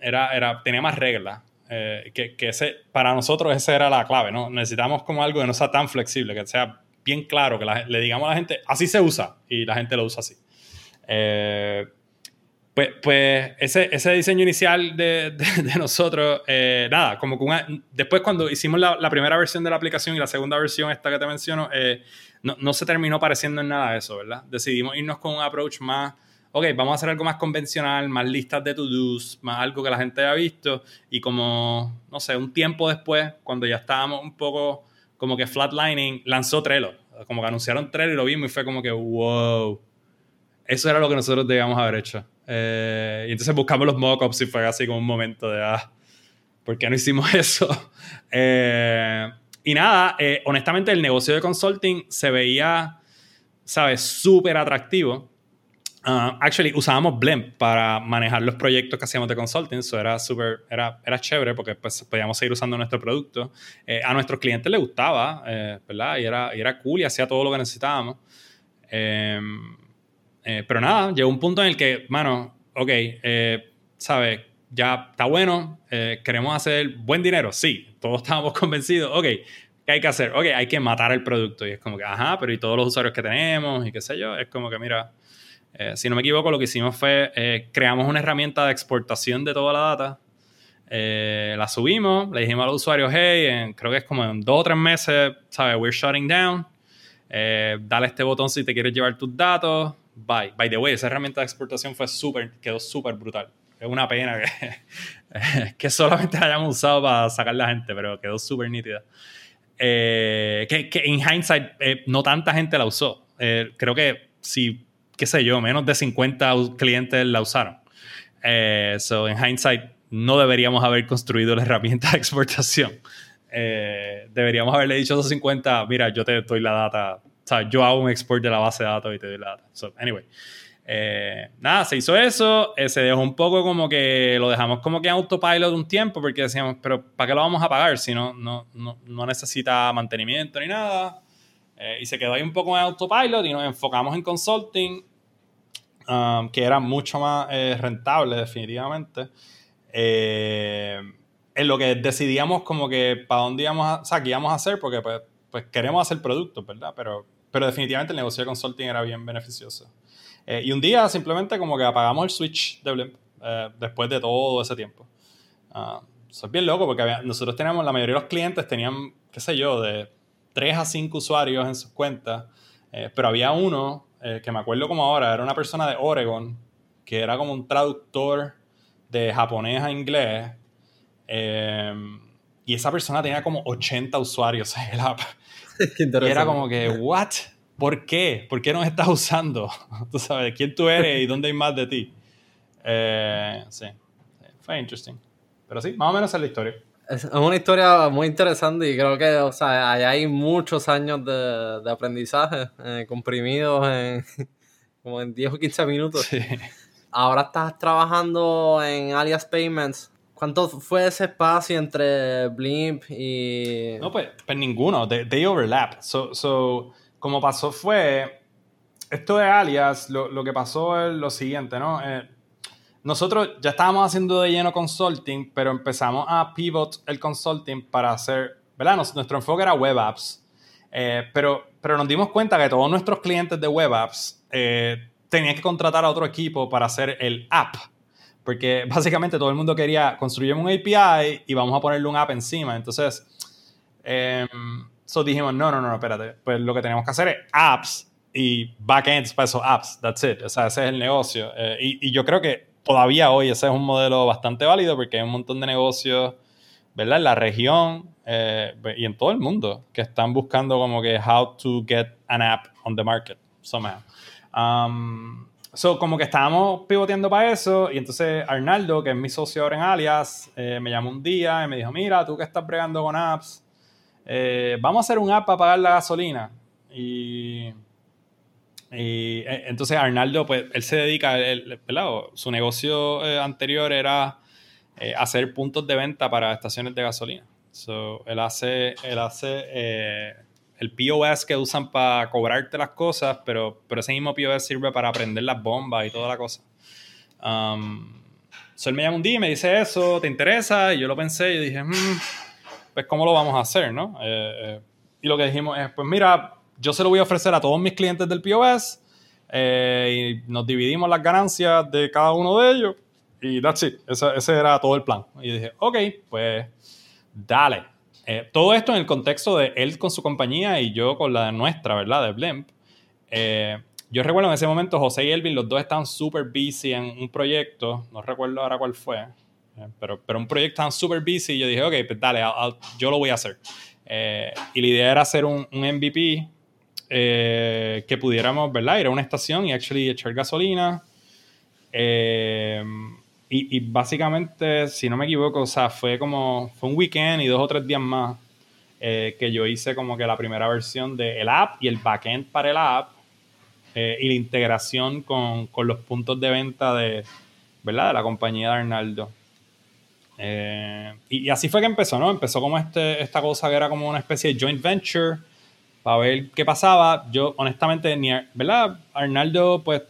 era, era, tenía más reglas. que, que ese, para nosotros esa era la clave, ¿no? Necesitamos como algo que no sea tan flexible, que sea bien claro, que le digamos a la gente, así se usa, y la gente lo usa así. Pues, pues ese, diseño inicial de, nosotros, eh, nada, como que después cuando hicimos la, primera versión de la aplicación y la segunda versión, esta que te menciono, eh, no, no, se terminó pareciendo en nada eso, ¿verdad? Decidimos irnos con un approach más, ok, vamos a hacer algo más convencional, más listas de to-dos, más algo que la gente haya visto y como, no sé, un tiempo después, cuando ya estábamos un poco como que flatlining, lanzó Trello, como que anunciaron Trello y lo vimos y fue como que, wow, eso era lo que nosotros debíamos haber hecho. Eh, y entonces buscamos los mockups y fue así como un momento de, ah, ¿por qué no hicimos eso? Eh, y nada, eh, honestamente el negocio de consulting se veía, ¿sabes? Súper atractivo. Uh, actually, usábamos Blend para manejar los proyectos que hacíamos de consulting. Eso era súper, era, era chévere porque pues, podíamos seguir usando nuestro producto. a nuestros clientes les gustaba, ¿verdad? Y era, y era cool y hacía todo lo que necesitábamos. Eh, pero nada, llegó un punto en el que, mano, ok, eh, ¿sabes? Ya está bueno, eh, queremos hacer buen dinero, sí, todos estábamos convencidos, ok, ¿qué hay que hacer? Ok, hay que matar el producto. Y es como que, ajá, pero ¿y todos los usuarios que tenemos? Y qué sé yo, es como que, mira, si no me equivoco, lo que hicimos fue, creamos una herramienta de exportación de toda la data, la subimos, le dijimos a los usuarios, hey, creo que es como en dos o tres meses, ¿sabes? We're shutting down. dale este botón si te quieres llevar tus datos. By, by the way, esa herramienta de exportación fue súper, quedó súper brutal. Es una pena que, que solamente la hayamos usado para sacar la gente, pero quedó súper nítida. Eh, que, que, en hindsight eh, no tanta gente la usó. Eh, creo que si, qué sé yo, menos de 50 clientes la usaron. so, en hindsight no deberíamos haber construido la herramienta de exportación. deberíamos haberle dicho a esos 50, mira, yo te doy la data sea, yo hago un export de la base de datos y te doy la data. So, anyway. Eh, nada, se hizo eso, eh, se dejó un poco como que lo dejamos como que en autopilot un tiempo porque decíamos, pero ¿para qué lo vamos a pagar si no, no, no, necesita mantenimiento ni nada? Eh, y se quedó ahí un poco en autopilot y nos enfocamos en consulting, um, que era mucho más rentable definitivamente. en lo que decidíamos como que para dónde íbamos a, o sea, qué íbamos a hacer porque pues, pues queremos hacer productos, ¿verdad? Pero pero definitivamente el negocio de consulting era bien beneficioso. Eh, y un día simplemente como que apagamos el switch de Blimp eh, después de todo ese tiempo. Uh, eso es bien loco porque nosotros teníamos, la mayoría de los clientes tenían, qué sé yo, de 3 a 5 usuarios en sus cuentas, eh, pero había uno que me acuerdo como ahora, era una persona de Oregon, que era como un traductor de japonés a inglés. y esa persona tenía como 80 usuarios en el app. y era como que, ¿what? ¿Por qué? ¿Por qué nos estás usando? Tú sabes, ¿quién tú eres y dónde hay más de ti? Eh, sí, fue interesting. Pero sí, más o menos es la historia. Es una historia muy interesante y creo que, o sea, hay muchos años de, aprendizaje eh, comprimidos en como en 10 o 15 minutos. Ahora estás trabajando en Alias Payments. ¿Cuánto fue ese espacio entre Blimp y...? No, pues, pues ninguno. They, overlap. So, so, como pasó fue... Esto de Alias, lo, lo que pasó es lo siguiente, ¿no? Eh, nosotros ya estábamos haciendo de lleno consulting, pero empezamos a pivot el consulting para hacer, ¿verdad? nuestro enfoque era web apps, eh, pero, pero nos dimos cuenta que todos nuestros clientes de web apps eh, tenían que contratar a otro equipo para hacer el app, porque básicamente todo el mundo quería construir un API y vamos a ponerle un app encima. Entonces, eh, dijimos, no, no, no, espérate, pues lo que tenemos que hacer es apps y backends para esos apps, that's it, o sea, ese es el negocio. Eh, y, y yo creo que todavía hoy ese es un modelo bastante válido porque hay un montón de negocios, ¿verdad? En la región eh, y en todo el mundo que están buscando como que how to get an app on the market somehow. Um, so, como que estábamos pivoteando para eso y entonces Arnaldo, que es mi socio ahora en Alias, eh, me llamó un día y me dijo, mira, tú que estás bregando con apps, eh, vamos a hacer un app para pagar la gasolina. Y y eh, entonces Arnaldo, pues él se dedica, el, su negocio eh, anterior era hacer puntos de venta para estaciones de gasolina. So, él hace, él hace el POS que usan para cobrarte las cosas, pero, pero ese mismo POS sirve para prender las bombas y toda la cosa. Um, so él me llama un día y me dice eso, ¿te interesa? Y yo lo pensé y dije, hmm, pues ¿cómo lo vamos a hacer? ¿no? y lo que dijimos es, pues mira, yo se lo voy a ofrecer a todos mis clientes del POS eh, y nos dividimos las ganancias de cada uno de ellos y that's it. Ese, era todo el plan. Y dije, ok, pues dale. Eh, todo esto en el contexto de él con su compañía y yo con la nuestra, ¿verdad? De Blimp. Eh, yo recuerdo en ese momento José y Elvin, los dos estaban súper busy en un proyecto, no recuerdo ahora cuál fue, pero, pero un proyecto estaban súper busy y yo dije, ok, pues dale, yo lo voy a hacer. y la idea era hacer un, MVP eh, que pudiéramos, ¿verdad? Ir a una estación y actually echar gasolina. Eh, y, básicamente, si no me equivoco, o sea, fue como, fue un weekend y dos o tres días más eh, que yo hice como que la primera versión del app y el backend para el app y la integración con, con, los puntos de venta de, ¿verdad? De la compañía de Arnaldo. y, así fue que empezó, ¿no? Empezó como este, esta cosa que era como una especie de joint venture para ver qué pasaba. Yo, honestamente, ni, ¿verdad? Arnaldo, pues,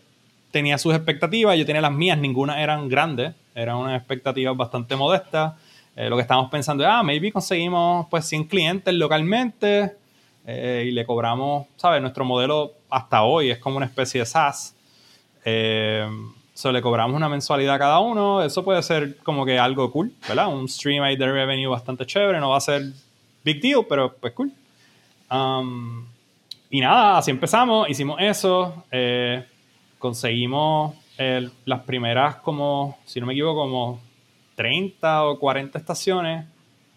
tenía sus expectativas, yo tenía las mías, ninguna eran grandes, eran unas expectativas bastante modestas. Eh, lo que estábamos pensando es, ah, maybe conseguimos, pues, 100 clientes localmente eh, y le cobramos, ¿sabes? Nuestro modelo hasta hoy es como una especie de SaaS. Eh, le cobramos una mensualidad a cada uno. Eso puede ser como que algo cool, ¿verdad? Un stream ahí de revenue bastante chévere. No va a ser big deal, pero pues cool. Um, y nada, así empezamos, hicimos eso, eh, conseguimos las primeras como, si no me equivoco, como 30 o 40 estaciones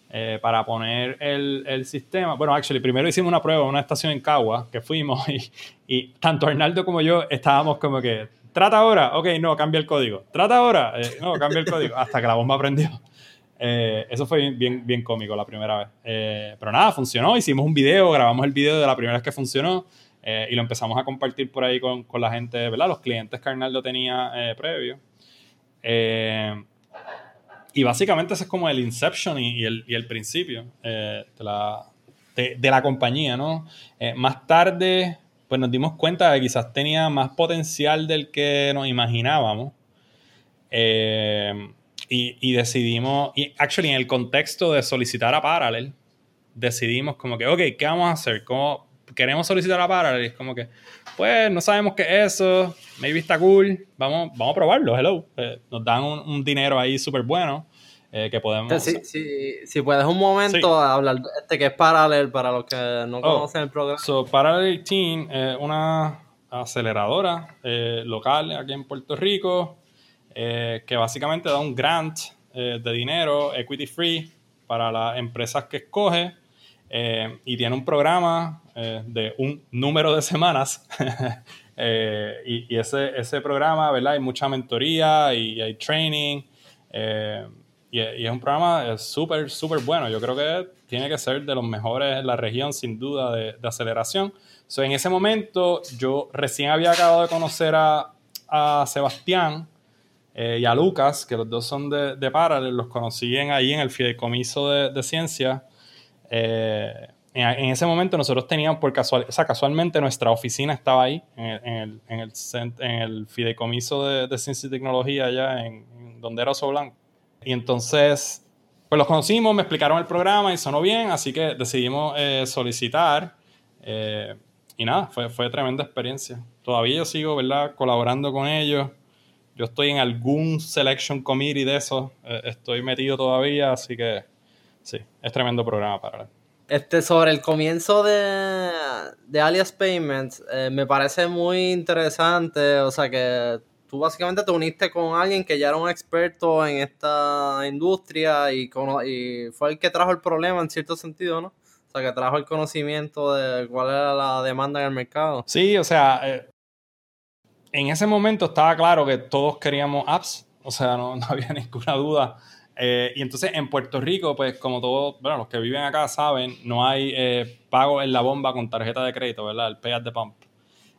eh, para poner el, sistema. Bueno, actually, primero hicimos una prueba una estación en Cagua, que fuimos y, y, tanto Arnaldo como yo estábamos como que, trata ahora, ok, no, cambia el código, trata ahora, eh, no, cambia el código, hasta que la bomba prendió. Eh, eso fue bien, bien cómico la primera vez. Eh, pero nada, funcionó. Hicimos un video, grabamos el video de la primera vez que funcionó eh, y lo empezamos a compartir por ahí con, con la gente, ¿verdad? Los clientes que Arnaldo tenía previo. y básicamente ese es como el inception y, el, y el, principio de la, de, la compañía, ¿no? más tarde, pues nos dimos cuenta de que quizás tenía más potencial del que nos imaginábamos. Eh, y, decidimos, y actually en el contexto de solicitar a Parallel, decidimos como que, ok, ¿qué vamos a hacer? ¿Cómo queremos solicitar a Parallel? Es como que, pues no sabemos qué es eso, maybe está cool, vamos, vamos a probarlo, hello. Eh, nos dan un, dinero ahí súper bueno. Eh, que podemos. Sí, si puedes un momento hablar de este que es Parallel para los que no oh, conocen el programa. So, Parallel Team es una aceleradora eh, local aquí en Puerto Rico que básicamente da un grant de dinero, equity free, para las empresas que escoge y tiene un programa de un número de semanas. y, y ese, ese, programa, ¿verdad? Hay mucha mentoría y hay training. y, es un programa súper, súper bueno. Yo creo que tiene que ser de los mejores en la región, sin duda, de, aceleración. So, en ese momento, yo recién había acabado de conocer a, a Sebastián eh, y a Lucas, que los dos son de, de Parallel, los conocí ahí en el Fideicomiso de, de. Eh, en, ese momento nosotros teníamos, por casual, o sea, casualmente nuestra oficina estaba ahí, en el, en el, en el, Fideicomiso de, Ciencia y Tecnología, allá en, donde era Oso Blanco. Y entonces, pues los conocimos, me explicaron el programa y sonó bien, así que decidimos eh, solicitar. y nada, fue, fue tremenda experiencia. Todavía yo sigo, ¿verdad?, colaborando con ellos. Yo estoy en algún selection committee de eso. Eh, estoy metido todavía, así que sí, es tremendo programa para Este, sobre el comienzo de, de Alias Payments, eh, me parece muy interesante. O sea que tú básicamente te uniste con alguien que ya era un experto en esta industria y, y fue el que trajo el problema en cierto sentido, ¿no? O sea, que trajo el conocimiento de cuál era la demanda en el mercado. Sí, o sea, eh, en ese momento estaba claro que todos queríamos apps, o sea, no, había ninguna duda. Eh, y entonces en Puerto Rico, pues como todos, bueno, los que viven acá saben, no hay eh, pago en la bomba con tarjeta de crédito, ¿verdad? El pay at the pump.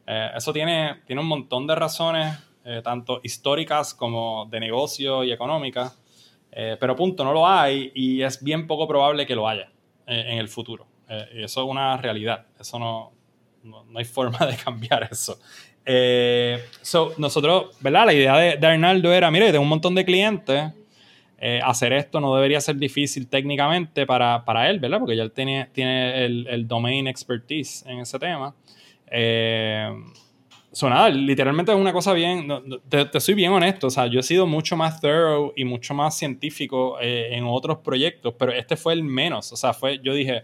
Eh, eso tiene, tiene un montón de razones, tanto históricas como de negocio y económicas, pero punto, no lo hay y es bien poco probable que lo haya en el futuro. eso es una realidad, eso no, no, no hay forma de cambiar eso. Eh, so, nosotros, ¿verdad? La idea de, Arnaldo era, mire, tengo un montón de clientes, eh, hacer esto no debería ser difícil técnicamente para, para él, ¿verdad? Porque ya él tiene, tiene el, el domain expertise en ese tema. Eh, So, literalmente es una cosa bien, te, soy bien honesto, o sea, yo he sido mucho más thorough y mucho más científico eh, en otros proyectos, pero este fue el menos, o sea, fue, yo dije,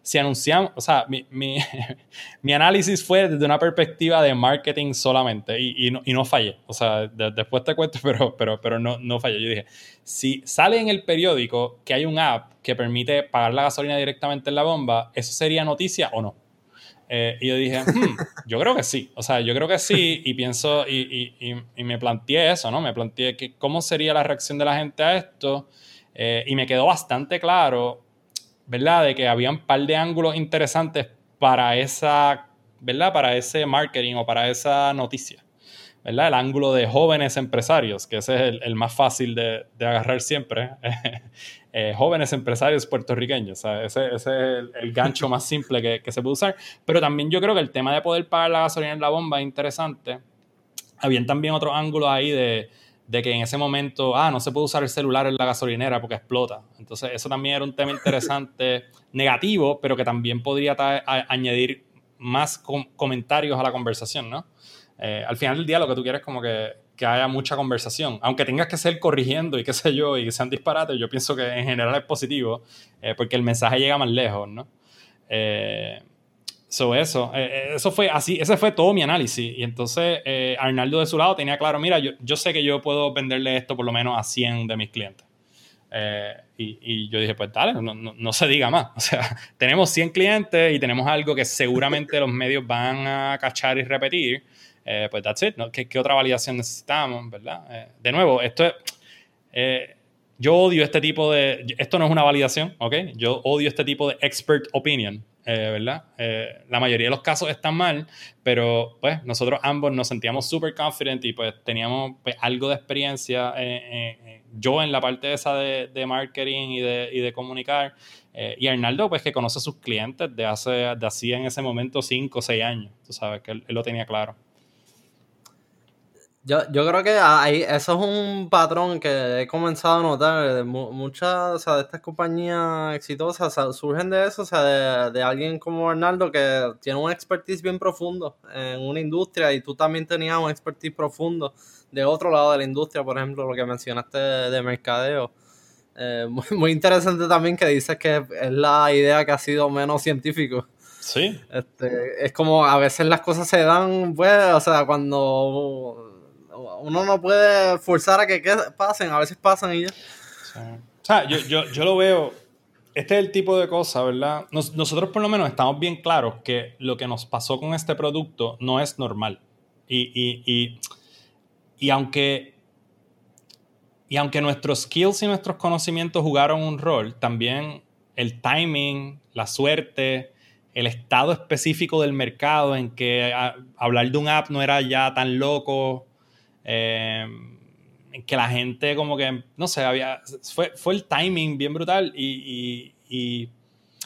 si anunciamos, o sea, mi, mi, mi, análisis fue desde una perspectiva de marketing solamente y, y, no, y no, fallé, o sea, después te cuento, pero, pero, pero no, no fallé, yo dije, si sale en el periódico que hay un app que permite pagar la gasolina directamente en la bomba, ¿eso sería noticia o no? Eh, y yo dije, hmm, yo creo que sí. O sea, yo creo que sí. Y pienso, y, y, y, me planteé eso, ¿no? Me planteé que cómo sería la reacción de la gente a esto. Eh, y me quedó bastante claro, ¿verdad? De que había un par de ángulos interesantes para esa, ¿verdad? Para ese marketing o para esa noticia. ¿verdad? El ángulo de jóvenes empresarios, que ese es el, el más fácil de, de agarrar siempre. Eh, jóvenes empresarios puertorriqueños. Ese, es el, gancho más simple que, que, se puede usar. Pero también yo creo que el tema de poder pagar la gasolina en la bomba es interesante. Habían también otros ángulos ahí de, de que en ese momento, ah, no se puede usar el celular en la gasolinera porque explota. Entonces, eso también era un tema interesante, negativo, pero que también podría añadir más comentarios a la conversación, ¿no? Eh, al final del día lo que tú quieres es como que, que, haya mucha conversación. Aunque tengas que ser corrigiendo y qué sé yo, y que sean disparates, yo pienso que en general es positivo, eh, porque el mensaje llega más lejos, ¿no? Eh, eso, eso fue así, ese fue todo mi análisis. Y entonces Arnaldo de su lado tenía claro, mira, yo, yo sé que yo puedo venderle esto por lo menos a 100 de mis clientes. y, y, yo dije, pues dale, no, no, no, se diga más. O sea, tenemos 100 clientes y tenemos algo que seguramente los medios van a cachar y repetir. Eh, pues that's it, ¿no? ¿Qué, otra validación necesitamos, verdad? Eh, de nuevo, esto es... Eh, yo odio este tipo de... Esto no es una validación, ¿ok? Yo odio este tipo de expert opinion, ¿verdad? la mayoría de los casos están mal, pero pues nosotros ambos nos sentíamos súper confident y pues teníamos pues, algo de experiencia, yo en la parte esa de, de marketing y de, y de comunicar, y Arnaldo pues que conoce a sus clientes de hace, de así en ese momento 5 o 6 años, tú sabes que él lo tenía claro. Yo, yo creo que ahí, eso es un patrón que he comenzado a notar. Muchas o sea, de estas compañías exitosas surgen de eso, o sea, de, de, alguien como Arnaldo que tiene un expertise bien profundo en una industria y tú también tenías un expertise profundo de otro lado de la industria, por ejemplo, lo que mencionaste de, mercadeo. Eh, muy, muy, interesante también que dices que es la idea que ha sido menos científico. Sí. Este, es como a veces las cosas se dan, pues, o sea, cuando uno no puede forzar a que, pasen, a veces pasan y ya. O sea, yo, yo, yo, lo veo, este es el tipo de cosa, ¿verdad? nosotros por lo menos estamos bien claros que lo que nos pasó con este producto no es normal. Y, y, y, y aunque y aunque nuestros skills y nuestros conocimientos jugaron un rol, también el timing, la suerte, el estado específico del mercado en que hablar de un app no era ya tan loco, eh, que la gente como que, no sé, había, fue, fue el timing bien brutal y, y,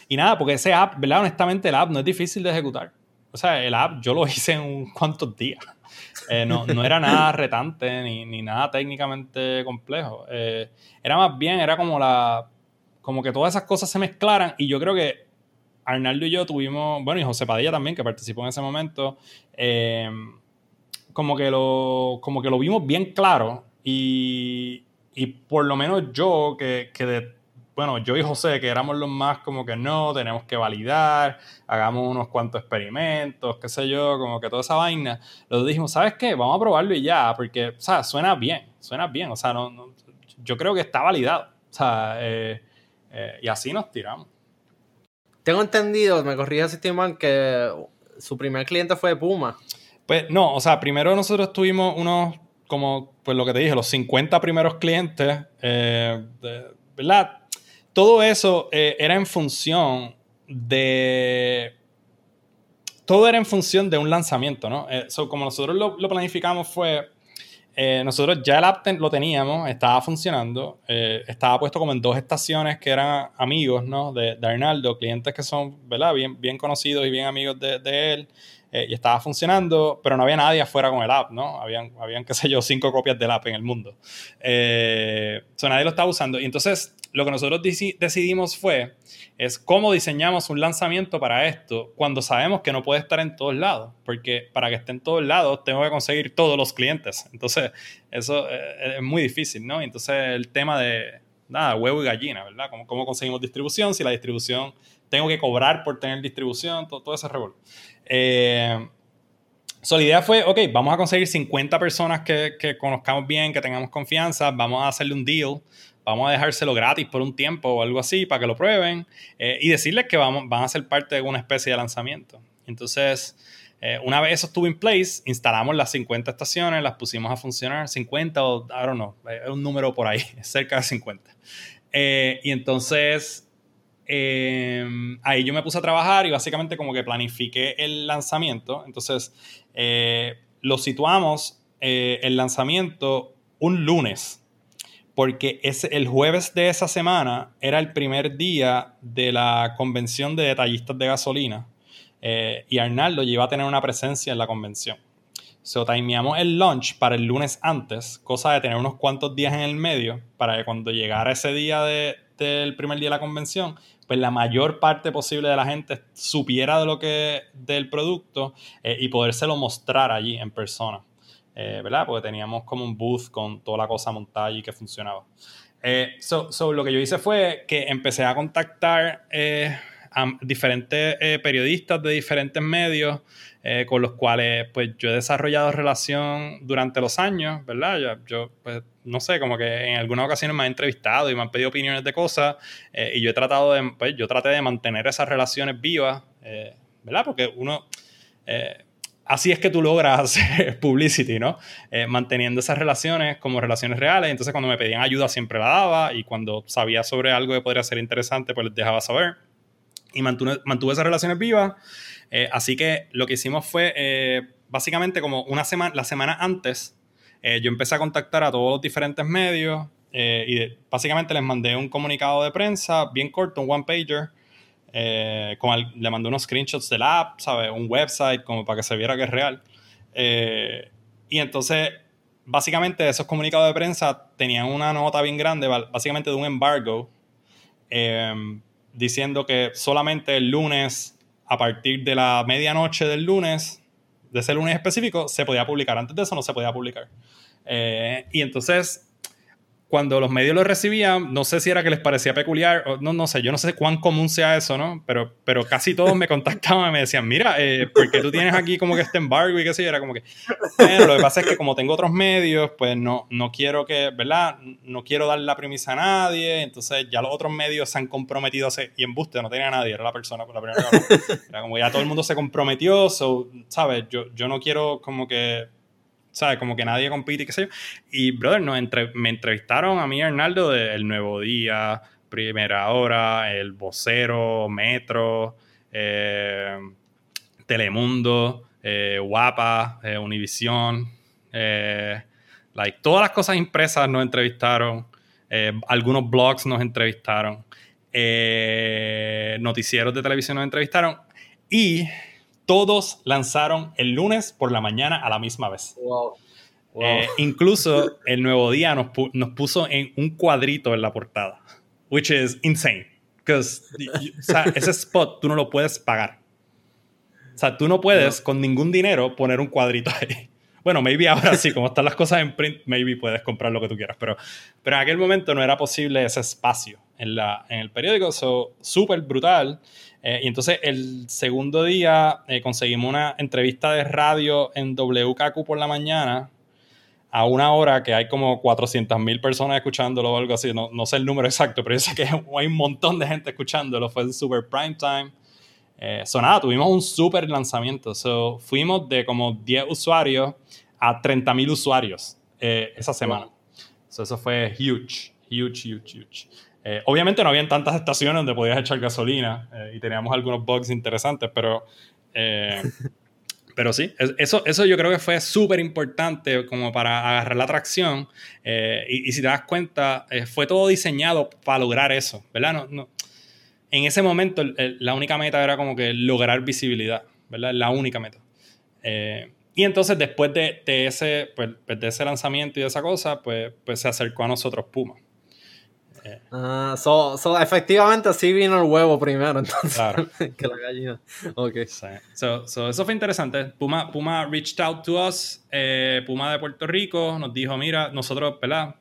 y, nada, porque ese app, ¿verdad? Honestamente el app no es difícil de ejecutar. O sea, el app yo lo hice en un cuantos días. Eh, no, no, era nada retante ni, ni nada técnicamente complejo. Eh, era más bien, era como la, como que todas esas cosas se mezclaran y yo creo que Arnaldo y yo tuvimos, bueno, y José Padilla también, que participó en ese momento, eh, como, que lo, como que lo vimos bien claro y, y por lo menos yo, que, que de, bueno, yo y José, que éramos los más como que no, tenemos que validar, hagamos unos cuantos experimentos, qué sé yo, como que toda esa vaina, lo dijimos, ¿sabes qué? Vamos a probarlo y ya, porque, o sea, suena bien, suena bien, o sea, no, yo creo que está validado, o sea, eh, eh, y así nos tiramos. Tengo entendido, me corrija si estoy que su primer cliente fue Puma. Pues no, o sea, primero nosotros tuvimos unos, como, pues lo que te dije, los 50 primeros clientes, eh, ¿verdad? Todo eso eh, era en función de... Todo era en función de un lanzamiento, ¿no? como nosotros lo, lo planificamos fue eh, nosotros ya el app lo teníamos, estaba funcionando, eh, estaba puesto como en dos estaciones que eran amigos, ¿no? De, de Arnaldo, clientes que son, ¿verdad? Bien, bien conocidos y bien amigos de, de él. Eh, y estaba funcionando, pero no había nadie afuera con el app, ¿no? Habían, habían qué sé yo, cinco copias del app en el mundo. Eh, nadie lo estaba usando. Y entonces lo que nosotros decidimos fue, es cómo diseñamos un lanzamiento para esto cuando sabemos que no puede estar en todos lados, porque para que esté en todos lados tengo que conseguir todos los clientes. Entonces, eso eh, es muy difícil, ¿no? Entonces, el tema de, nada, huevo y gallina, ¿verdad? ¿Cómo, cómo conseguimos distribución? Si la distribución, tengo que cobrar por tener distribución, todo, todo ese revuelo. Eh, la idea fue, ok, vamos a conseguir 50 personas que, que, conozcamos bien, que tengamos confianza, vamos a hacerle un deal vamos a dejárselo gratis por un tiempo o algo así para que lo prueben eh, y decirles que vamos, van a ser parte de una especie de lanzamiento. Entonces, eh, una vez eso estuvo en place, instalamos las 50 estaciones, las pusimos a funcionar, 50 o, I don't know, es un número por ahí, cerca de 50. Eh, y entonces, ahí yo me puse a trabajar y básicamente como que planifiqué el lanzamiento. Entonces, lo situamos el lanzamiento un lunes porque ese, el jueves de esa semana era el primer día de la convención de detallistas de gasolina eh, y Arnaldo iba a tener una presencia en la convención. So, timeamos el launch para el lunes antes, cosa de tener unos cuantos días en el medio para que cuando llegara ese día del primer día de la convención, pues la mayor parte posible de la gente supiera de lo que del producto eh, y podérselo mostrar allí en persona. Eh, ¿verdad? Porque teníamos como un booth con toda la cosa montada y que funcionaba. Eh, so, lo que yo hice fue que empecé a contactar eh, a diferentes periodistas de diferentes medios con los cuales pues yo he desarrollado relación durante los años, ¿verdad? Yo, yo, pues no sé, como que en algunas ocasiones me han entrevistado y me han pedido opiniones de cosas y yo he tratado de, pues yo traté de mantener esas relaciones vivas, ¿verdad? Porque uno así es que tú logras publicity, ¿no? Eh, manteniendo esas relaciones como relaciones reales. Entonces, cuando me pedían ayuda, siempre la daba. Y cuando sabía sobre algo que podría ser interesante, pues les dejaba saber. Y mantuve, mantuve esas relaciones vivas. Eh, así que lo que hicimos fue, eh, básicamente, como una semana, la semana antes, yo empecé a contactar a todos los diferentes medios. y básicamente les mandé un comunicado de prensa bien corto, un one-pager eh, le mandé unos screenshots del app, ¿sabes? Un website como para que se viera que es real. Eh, y entonces, básicamente, esos comunicados de prensa tenían una nota bien grande, básicamente de un embargo, em, diciendo que solamente el lunes, a partir de la medianoche del lunes, de ese lunes específico, se podía publicar. Antes de eso no se podía publicar. Eh, y entonces cuando los medios lo recibían, no sé si era que les parecía peculiar, o no, no sé, yo no sé cuán común sea eso, ¿no? Pero, pero casi todos me contactaban y me decían, mira, eh, porque tú tienes aquí como que este embargo y qué sé era como que, lo que pasa es que como tengo otros medios, pues no, no quiero que, ¿verdad? No quiero dar la premisa a nadie, entonces ya los otros medios se han comprometido a hacer, y en buste no tenía a nadie, era la persona con la primera Era como ya todo el mundo se comprometió, so, ¿sabes? Yo, yo no quiero como que ¿sabes? Como que nadie compite y qué sé yo. Y, brother, no, me entrevistaron a mí y Arnaldo de El Nuevo Día, Primera Hora, El Vocero, Metro, eh, Telemundo, eh, Guapa, eh, Univisión, like, todas las cosas impresas nos entrevistaron, algunos blogs nos entrevistaron, noticieros de televisión nos entrevistaron y todos lanzaron el lunes por la mañana a la misma vez. incluso el nuevo día nos, nos, puso en un cuadrito en la portada which is insane. Because ese spot tú no lo puedes pagar. O sea, tú no puedes con ningún dinero poner un cuadrito ahí. Bueno, maybe ahora sí, como están las cosas en print, maybe puedes comprar lo que tú quieras, pero, pero en aquel momento no era posible ese espacio en, la, en el periódico, so, súper brutal. Eh, y entonces el segundo día eh, conseguimos una entrevista de radio en WKQ por la mañana a una hora que hay como 400 mil personas escuchándolo o algo así, no, no, sé el número exacto, pero yo sé que hay un montón de gente escuchándolo, fue el super prime time. Eh, nada, tuvimos un super lanzamiento, so, fuimos de como 10 usuarios a 30 mil usuarios eh, esa semana. eso fue huge, huge, huge, huge. Eh, obviamente no habían tantas estaciones donde podías echar gasolina eh, y teníamos algunos bugs interesantes, pero Pero sí, eso, eso yo creo que fue súper importante como para agarrar la atracción. Eh, y, si te das cuenta, eh, fue todo diseñado para lograr eso, ¿verdad? No, no. En ese momento, la única meta era como que lograr visibilidad, ¿verdad? La única meta. Eh, y entonces, después de, de ese, pues, de ese lanzamiento y de esa cosa, pues, pues se acercó a nosotros Puma. Ah, so, so, efectivamente sí vino el huevo primero, entonces, claro. que la gallina. Ok. So, so, eso fue interesante. Puma, Puma reached out to us, eh, Puma de Puerto Rico, nos dijo, mira, nosotros, ¿verdad?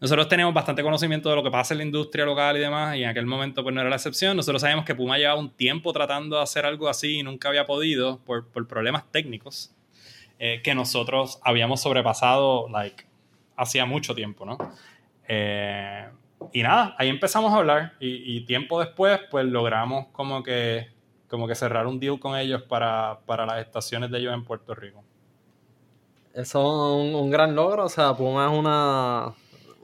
Nosotros tenemos bastante conocimiento de lo que pasa en la industria local y demás, y en aquel momento pues no era la excepción. Nosotros sabemos que Puma llevaba un tiempo tratando de hacer algo así y nunca había podido por, por problemas técnicos eh, que nosotros habíamos sobrepasado, like, hacía mucho tiempo, ¿no? Eh, y nada, ahí empezamos a hablar. Y, tiempo después pues logramos como que, como que cerrar un deal con ellos para, para las estaciones de ellos en Puerto Rico. Eso es un, gran logro, o sea, Puma es una,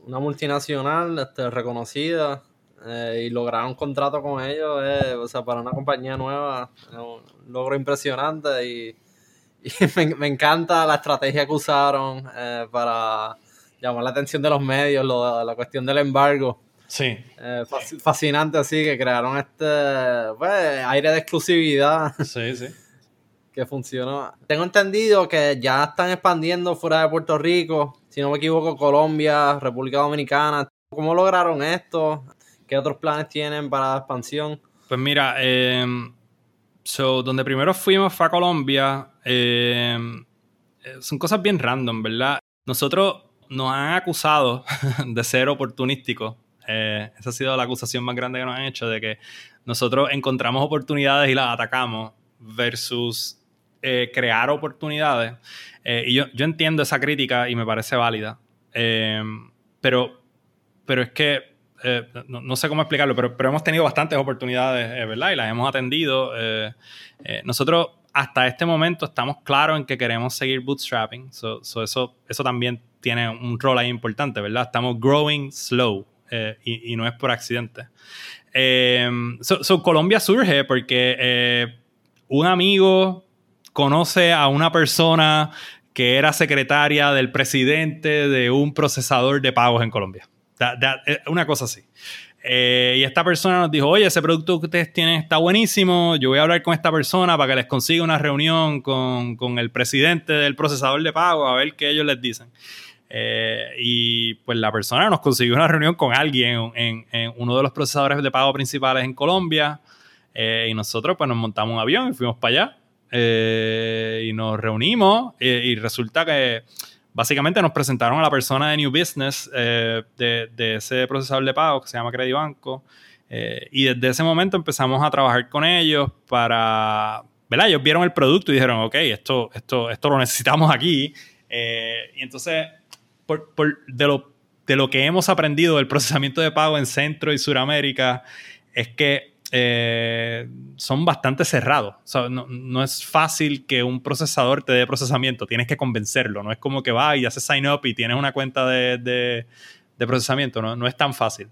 una multinacional este, reconocida eh, y lograr un contrato con ellos, o sea, para una compañía nueva. Es un logro impresionante y, me, encanta la estrategia que usaron eh, para llamó la atención de los medios, la cuestión del embargo. Sí. Eh, fascinante así, que crearon este pues, aire de exclusividad. Sí, sí. Que funcionó. Tengo entendido que ya están expandiendo fuera de Puerto Rico, si no me equivoco, Colombia, República Dominicana. ¿Cómo lograron esto? ¿Qué otros planes tienen para la expansión? Pues mira, em, so, donde primero fuimos fue a Colombia. Em, eh, son cosas bien random, ¿verdad? Nosotros nos han acusado de ser oportunísticos. Eh, esa ha sido la acusación más grande que nos han hecho, de que nosotros encontramos oportunidades y las atacamos versus eh, crear oportunidades. Eh, y yo, yo, entiendo esa crítica y me parece válida. pero, pero es que no, sé cómo explicarlo, pero, pero hemos tenido bastantes oportunidades, ¿verdad? Y las hemos atendido. nosotros hasta este momento estamos claros en que queremos seguir bootstrapping. So, eso, eso también tiene un rol ahí importante, ¿verdad? Estamos growing slow eh, y, no es por accidente. Eh, Colombia surge porque eh, un amigo conoce a una persona que era secretaria del presidente de un procesador de pagos en Colombia. una cosa así. Y esta persona nos dijo, oye, ese producto que ustedes tienen está buenísimo, yo voy a hablar con esta persona para que les consiga una reunión con, con el presidente del procesador de pagos, a ver qué ellos les dicen. Eh, y pues la persona nos consiguió una reunión con alguien en, uno de los procesadores de pago principales en Colombia. Eh, y nosotros pues nos montamos un avión y fuimos para allá. Eh, y nos reunimos y resulta que básicamente nos presentaron a la persona de New Business de, de, ese procesador de pago que se llama Credibanco. y desde ese momento empezamos a trabajar con ellos para... ¿verdad? Ellos vieron el producto y dijeron, ok, esto, esto, esto lo necesitamos aquí. y entonces por, de, lo, de lo que hemos aprendido del procesamiento de pago en Centro y Suramérica es que eh, son bastante cerrados. no, es fácil que un procesador te dé procesamiento, tienes que convencerlo. No es como que va y haces sign up y tienes una cuenta de, procesamiento, no, es tan fácil.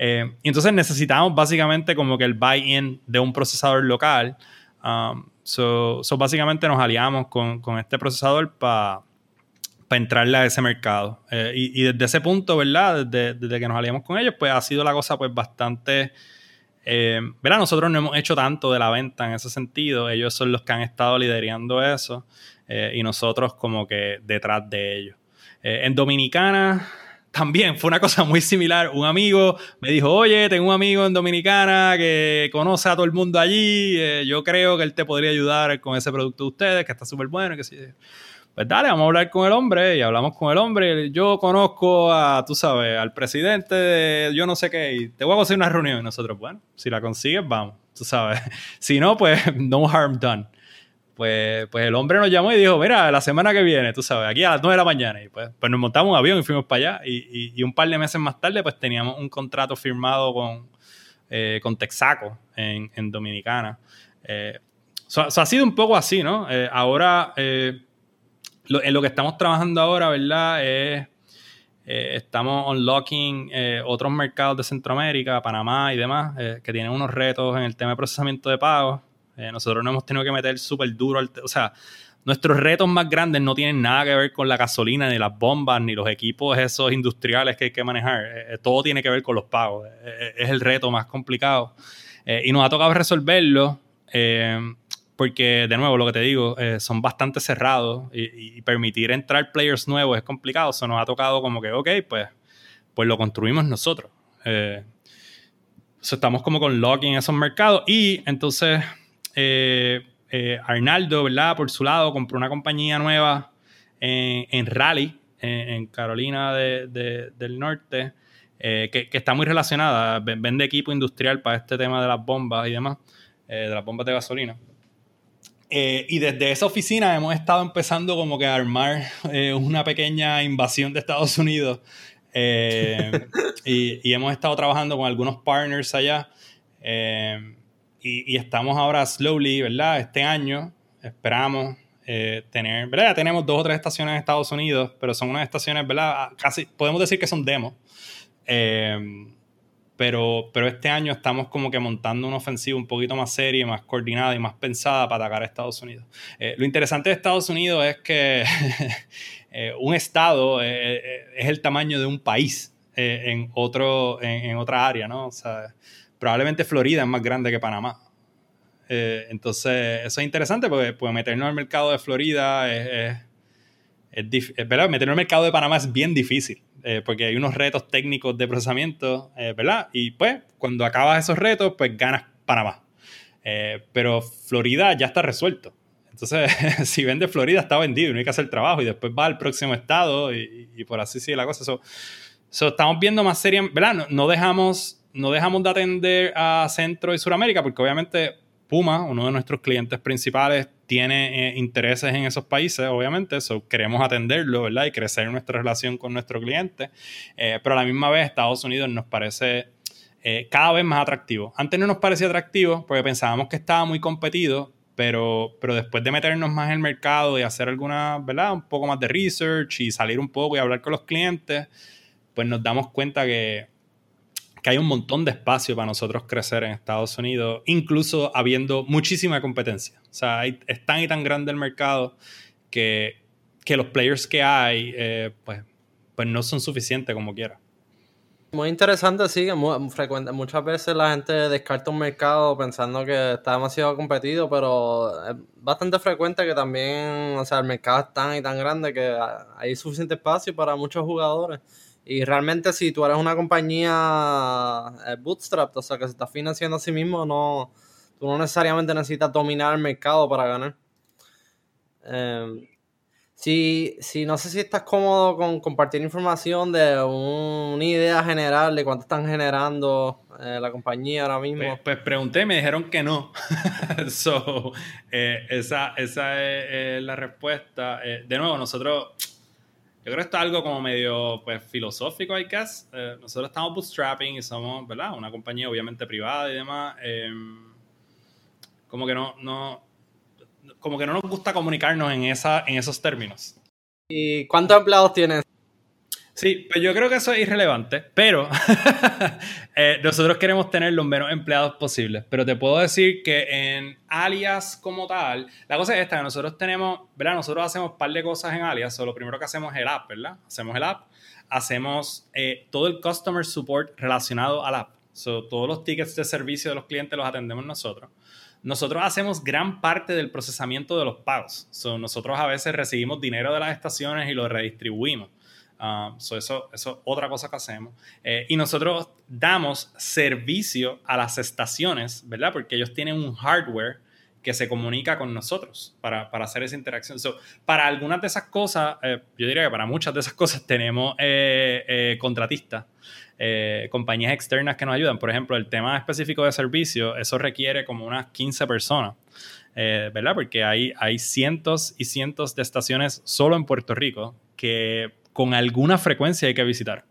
Eh, y entonces necesitamos básicamente como que el buy-in de un procesador local. Um, so, básicamente nos aliamos con, este procesador para entrarle a ese mercado. Eh, y, desde ese punto, ¿verdad? Desde, desde, que nos aliamos con ellos, pues ha sido la cosa pues bastante eh, Nosotros no hemos hecho tanto de la venta en ese sentido. Ellos son los que han estado liderando eso eh, y nosotros como que detrás de ellos. Eh, en Dominicana también fue una cosa muy similar. Un amigo me dijo, oye, tengo un amigo en Dominicana que conoce a todo el mundo allí. Eh, yo creo que él te podría ayudar con ese producto de ustedes, que está súper bueno. Que sí pues dale, vamos a hablar con el hombre y hablamos con el hombre. Yo conozco a, tú sabes, al presidente de yo no sé qué y te voy a hacer una reunión. Y nosotros, bueno, si la consigues, vamos, tú sabes. Si no, pues no harm done. Pues, pues el hombre nos llamó y dijo, mira, la semana que viene, tú sabes, aquí a las 9 de la mañana. Y pues, pues nos montamos un avión y fuimos para allá. Y, y, un par de meses más tarde, pues teníamos un contrato firmado con, eh, con Texaco en, en Dominicana. Eh, ha sido un poco así, ¿no? Eh, ahora eh, en lo que estamos trabajando ahora, ¿verdad? Es, eh, estamos unlocking eh, otros mercados de Centroamérica, Panamá y demás, eh, que tienen unos retos en el tema de procesamiento de pagos. nosotros no hemos tenido que meter súper duro, o sea, nuestros retos más grandes no tienen nada que ver con la gasolina, ni las bombas, ni los equipos esos industriales que hay que manejar. todo tiene que ver con los pagos. es el reto más complicado. y nos ha tocado resolverlo porque de nuevo lo que te digo, eh, son bastante cerrados y, permitir entrar players nuevos es complicado. Eso nos ha tocado como que, ok, pues, pues lo construimos nosotros. Eh, estamos como con locking en esos mercados y entonces eh, Arnaldo, ¿verdad? Por su lado, compró una compañía nueva en, Raleigh, en, Carolina del Norte, que, está muy relacionada, vende equipo industrial para este tema de las bombas y demás, de las bombas de gasolina. Eh, y desde esa oficina hemos estado empezando como que a armar eh, una pequeña invasión de Estados Unidos. Eh, y, hemos estado trabajando con algunos partners allá. Y, estamos ahora slowly, ¿verdad? Este año esperamos tener, ¿verdad? Ya tenemos dos o tres estaciones en Estados Unidos, pero son unas estaciones, ¿verdad? Casi, podemos decir que son demos. Pero, pero este año estamos como que montando una ofensiva un poquito más seria, más coordinada y más pensada para atacar a Estados Unidos. Eh, lo interesante de Estados Unidos es que eh, un estado eh, es el tamaño de un país en, otro, en, otra área, ¿no? O sea, probablemente Florida es más grande que Panamá. entonces, eso es interesante porque pues, meternos al mercado de Florida es, es, es, ¿verdad? Meternos al mercado de Panamá es bien difícil. Eh, porque hay unos retos técnicos de procesamiento, eh, ¿verdad? Y pues cuando acabas esos retos, pues ganas Panamá. Eh, pero Florida ya está resuelto. Entonces, si vende Florida, está vendido y no hay que hacer trabajo. Y después va al próximo estado y, por así sigue la cosa. So, estamos viendo más series, ¿verdad? No, dejamos, no dejamos de atender a Centro y Suramérica porque obviamente Puma, uno de nuestros clientes principales, tiene eh, intereses en esos países, obviamente, eso queremos atenderlo, ¿verdad? Y crecer nuestra relación con nuestro cliente. Eh, pero a la misma vez, Estados Unidos nos parece eh, cada vez más atractivo. Antes no nos parecía atractivo porque pensábamos que estaba muy competido, pero, pero después de meternos más en el mercado y hacer alguna, ¿verdad? Un poco más de research y salir un poco y hablar con los clientes, pues nos damos cuenta que que hay un montón de espacio para nosotros crecer en Estados Unidos, incluso habiendo muchísima competencia. O sea, es tan y tan grande el mercado que, que los players que hay, eh, pues, pues no son suficientes como quiera. Muy interesante, sí, frecuente. Muchas veces la gente descarta un mercado pensando que está demasiado competido, pero es bastante frecuente que también, o sea, el mercado es tan y tan grande que hay suficiente espacio para muchos jugadores. Y realmente si tú eres una compañía eh, bootstrap, o sea, que se está financiando a sí mismo, no, tú no necesariamente necesitas dominar el mercado para ganar. Em, si, no sé si estás cómodo con compartir información de una idea general de cuánto están generando eh, la compañía ahora mismo. Pues, pues, pregunté y me dijeron que no. so, eh, esa, esa es, la respuesta. de nuevo, nosotros yo creo que esto es algo como medio pues, filosófico, I guess. Eh, nosotros estamos bootstrapping y somos, ¿verdad? Una compañía obviamente privada y demás. Em, como que no, no, como que no nos gusta comunicarnos en, esa, en esos términos. ¿Y cuántos empleados tienes? Sí, pues yo creo que eso es irrelevante, pero eh, nosotros queremos tener los menos empleados posibles. Pero te puedo decir que en Alias como tal, la cosa es esta, que nosotros tenemos, ¿verdad? Nosotros hacemos un par de cosas en Alias, o lo primero que hacemos es el app, ¿verdad? Hacemos el app, hacemos eh, todo el customer support relacionado al app. So, todos los tickets de servicio de los clientes los atendemos nosotros. Nosotros hacemos gran parte del procesamiento de los pagos. So, nosotros a veces recibimos dinero de las estaciones y lo redistribuimos. Um, eso, eso es otra cosa que hacemos. Eh, y nosotros damos servicio a las estaciones, ¿verdad? Porque ellos tienen un hardware que se comunica con nosotros para, para hacer esa interacción. para algunas de esas cosas, eh, yo diría que para muchas de esas cosas tenemos eh, contratistas, compañías externas que nos ayudan. Por ejemplo, el tema específico de servicio, eso requiere como unas 15 personas. ¿Verdad? Porque hay, hay cientos y cientos de estaciones solo en Puerto Rico que con alguna frecuencia hay que visitar.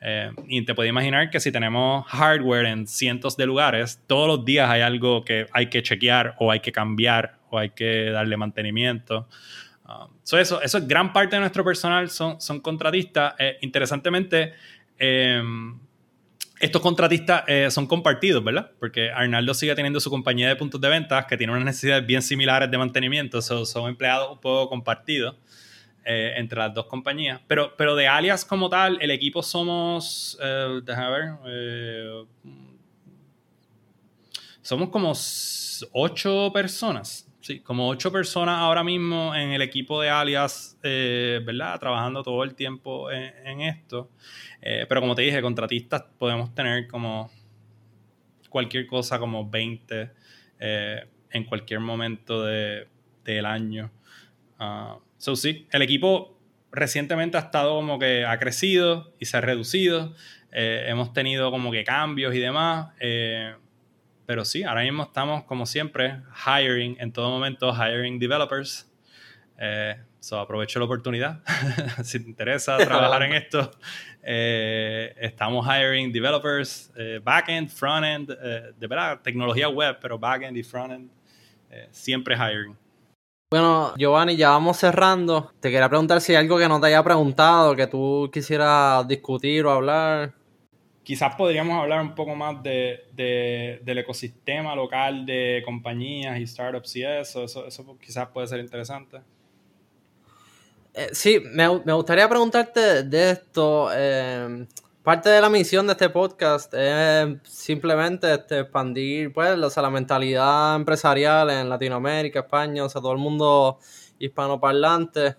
Eh, y te puedes imaginar que si tenemos hardware en cientos de lugares, todos los días hay algo que hay que chequear o hay que cambiar o hay que darle mantenimiento. Um, eso, eso es gran parte de nuestro personal, son, son contratistas. Eh, interesantemente, em, estos contratistas eh, son compartidos, ¿verdad? Porque Arnaldo sigue teniendo su compañía de puntos de ventas que tiene unas necesidades bien similares de mantenimiento, son empleados un poco compartidos. Eh, entre las dos compañías. Pero, pero de Alias como tal, el equipo somos, eh, déjame ver, eh, somos como ocho personas. Sí, como ocho personas ahora mismo en el equipo de Alias, ¿verdad? Trabajando todo el tiempo en, esto. pero como te dije, contratistas podemos tener como cualquier cosa, como 20 en cualquier momento de, del año. Ah, So, sí, el equipo recientemente ha estado como que ha crecido y se ha reducido. Eh, hemos tenido como que cambios y demás. Eh, pero sí, ahora mismo estamos como siempre hiring, en todo momento hiring developers. Eh, so aprovecho la oportunidad. si te interesa trabajar en esto, estamos hiring developers, backend, frontend, de verdad, tecnología web, pero backend y frontend, siempre hiring. Bueno, Giovanni, ya vamos cerrando. Te quería preguntar si hay algo que no te haya preguntado, que tú quisieras discutir o hablar. Quizás podríamos hablar un poco más de, del ecosistema local de compañías y startups y eso. Eso, eso quizás puede ser interesante. Eh, sí, me, gustaría preguntarte de esto. Eh, Parte de la misión de este podcast es simplemente este, expandir pues, la mentalidad empresarial en Latinoamérica, España, o sea, todo el mundo hispanoparlante.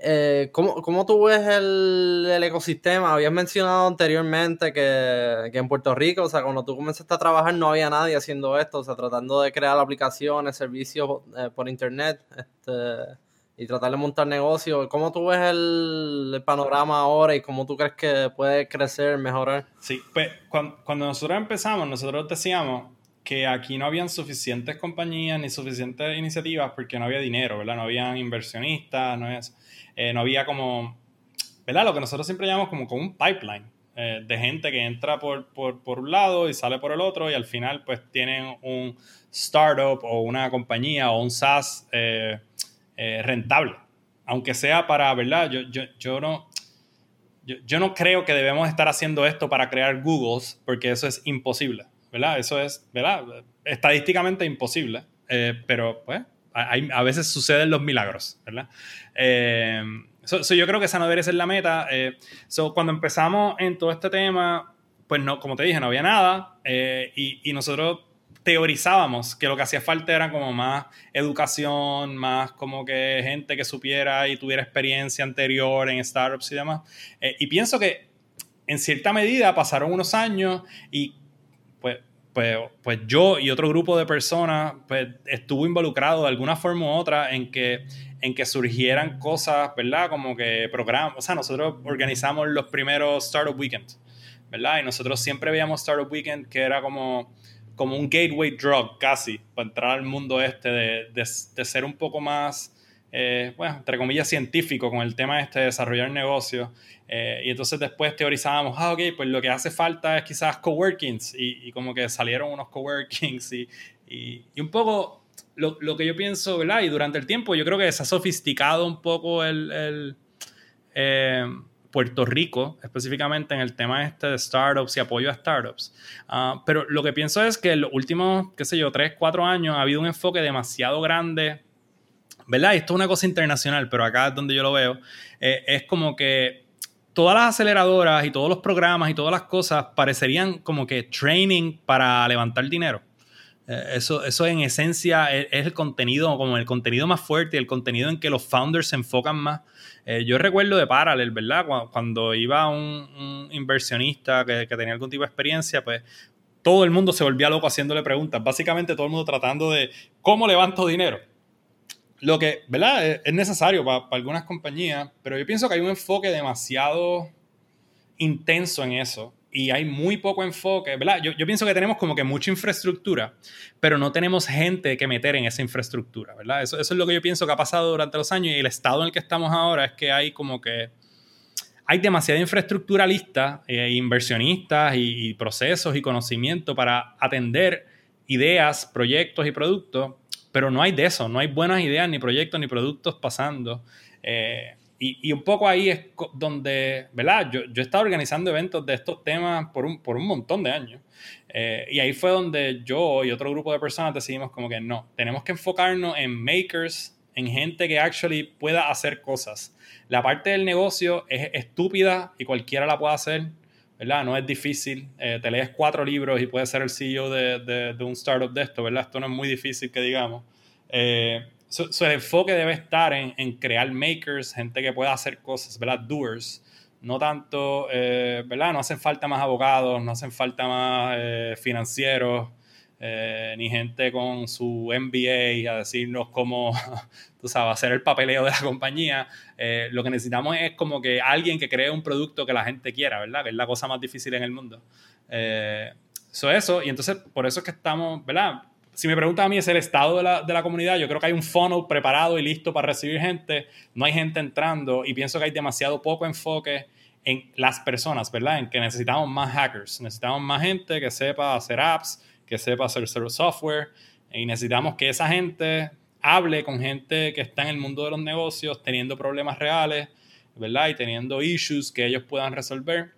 Eh, ¿cómo, tú ves el, ecosistema? Habías mencionado anteriormente que, que, en Puerto Rico, o sea, cuando tú comenzaste a trabajar no había nadie haciendo esto, o sea, tratando de crear aplicaciones, servicios eh, por internet. Este, y tratar de montar negocios. ¿Cómo tú ves el, panorama ahora y cómo tú crees que puede crecer, mejorar? Sí, pues cuando, nosotros empezamos, nosotros decíamos que aquí no habían suficientes compañías ni suficientes iniciativas porque no había dinero, ¿verdad? No habían inversionistas, no había, eh, no había como, ¿verdad? Lo que nosotros siempre llamamos como, como un pipeline eh, de gente que entra por, por, por, un lado y sale por el otro y al final pues tienen un startup o una compañía o un SaaS. Eh, eh, rentable. Aunque sea para, ¿verdad? Yo, yo, yo no, yo, no creo que debemos estar haciendo esto para crear Googles, porque eso es imposible, ¿verdad? Eso es, ¿verdad? Estadísticamente imposible, eh, pero pues a veces suceden los milagros, ¿verdad? Eh, yo creo que esa no debería ser la meta. cuando empezamos en todo este tema, pues no, como te dije, no había nada y, y nosotros teorizábamos que lo que hacía falta era como más educación, más como que gente que supiera y tuviera experiencia anterior en startups y demás. Eh, y pienso que en cierta medida pasaron unos años y pues, pues, pues yo y otro grupo de personas pues estuvo involucrado de alguna forma u otra en que, en que surgieran cosas, ¿verdad? Como que programas, o sea, nosotros organizamos los primeros Startup Weekends, ¿verdad? Y nosotros siempre veíamos Startup Weekend que era como como un gateway drug casi para entrar al mundo este de, de, ser un poco más eh, bueno, entre comillas, científico con el tema este de desarrollar negocios. Eh, y entonces después teorizábamos, ah, ok, pues lo que hace falta es quizás coworkings. Y, y como que salieron unos coworkings y, y, y un poco lo, lo, que yo pienso, ¿verdad? Y durante el tiempo yo creo que se ha sofisticado un poco el, el eh, Puerto Rico, específicamente en el tema este de startups y apoyo a startups. Uh, pero lo que pienso es que en los últimos, qué sé yo, tres, cuatro años ha habido un enfoque demasiado grande ¿verdad? esto es una cosa internacional, pero acá es donde yo lo veo, eh, es como que todas las aceleradoras y todos los programas y todas las cosas parecerían como que training para levantar dinero. Eh, eso, eso en esencia es, el contenido, como el contenido más fuerte, el contenido en que los founders se enfocan más. Eh, yo recuerdo de Parallel, ¿verdad? Cuando, iba un, un inversionista que, que, tenía algún tipo de experiencia, pues todo el mundo se volvía loco haciéndole preguntas. Básicamente todo el mundo tratando de cómo levanto dinero lo que, ¿verdad? Es necesario para, algunas compañías, pero yo pienso que hay un enfoque demasiado intenso en eso y hay muy poco enfoque, ¿verdad? Yo, yo, pienso que tenemos como que mucha infraestructura, pero no tenemos gente que meter en esa infraestructura, ¿verdad? Eso, eso es lo que yo pienso que ha pasado durante los años y el estado en el que estamos ahora es que hay como que hay demasiada infraestructura lista, eh, inversionistas y, y procesos y conocimiento para atender ideas, proyectos y productos pero no hay de eso, no hay buenas ideas, ni proyectos, ni productos pasando. Eh, y, y, un poco ahí es donde, ¿verdad? Yo, yo he estado organizando eventos de estos temas por un, por un montón de años. Eh, y ahí fue donde yo y otro grupo de personas decidimos como que no, tenemos que enfocarnos en makers, en gente que actually pueda hacer cosas. La parte del negocio es estúpida y cualquiera la puede hacer. ¿verdad? No es difícil. Eh, te lees cuatro libros y puedes ser el CEO de, de, de, un startup de esto, ¿verdad? Esto no es muy difícil que digamos. Eh, su, su, enfoque debe estar en, en, crear makers, gente que pueda hacer cosas, ¿verdad? Doers. No tanto, eh, ¿verdad? No hacen falta más abogados, no hacen falta más eh, financieros, eh, ni gente con su MBA a decirnos cómo, tú sabes, hacer el papeleo de la compañía. Eh, lo que necesitamos es como que alguien que cree un producto que la gente quiera, ¿verdad? Que es la cosa más difícil en el mundo. Eh, eso, eso, y entonces por eso es que estamos, ¿verdad? Si me preguntan a mí, es el estado de la, de la comunidad. Yo creo que hay un funnel preparado y listo para recibir gente. No hay gente entrando y pienso que hay demasiado poco enfoque en las personas, ¿verdad? En que necesitamos más hackers, necesitamos más gente que sepa hacer apps, que sepa hacer software y necesitamos que esa gente hable con gente que está en el mundo de los negocios teniendo problemas reales, ¿verdad? Y teniendo issues que ellos puedan resolver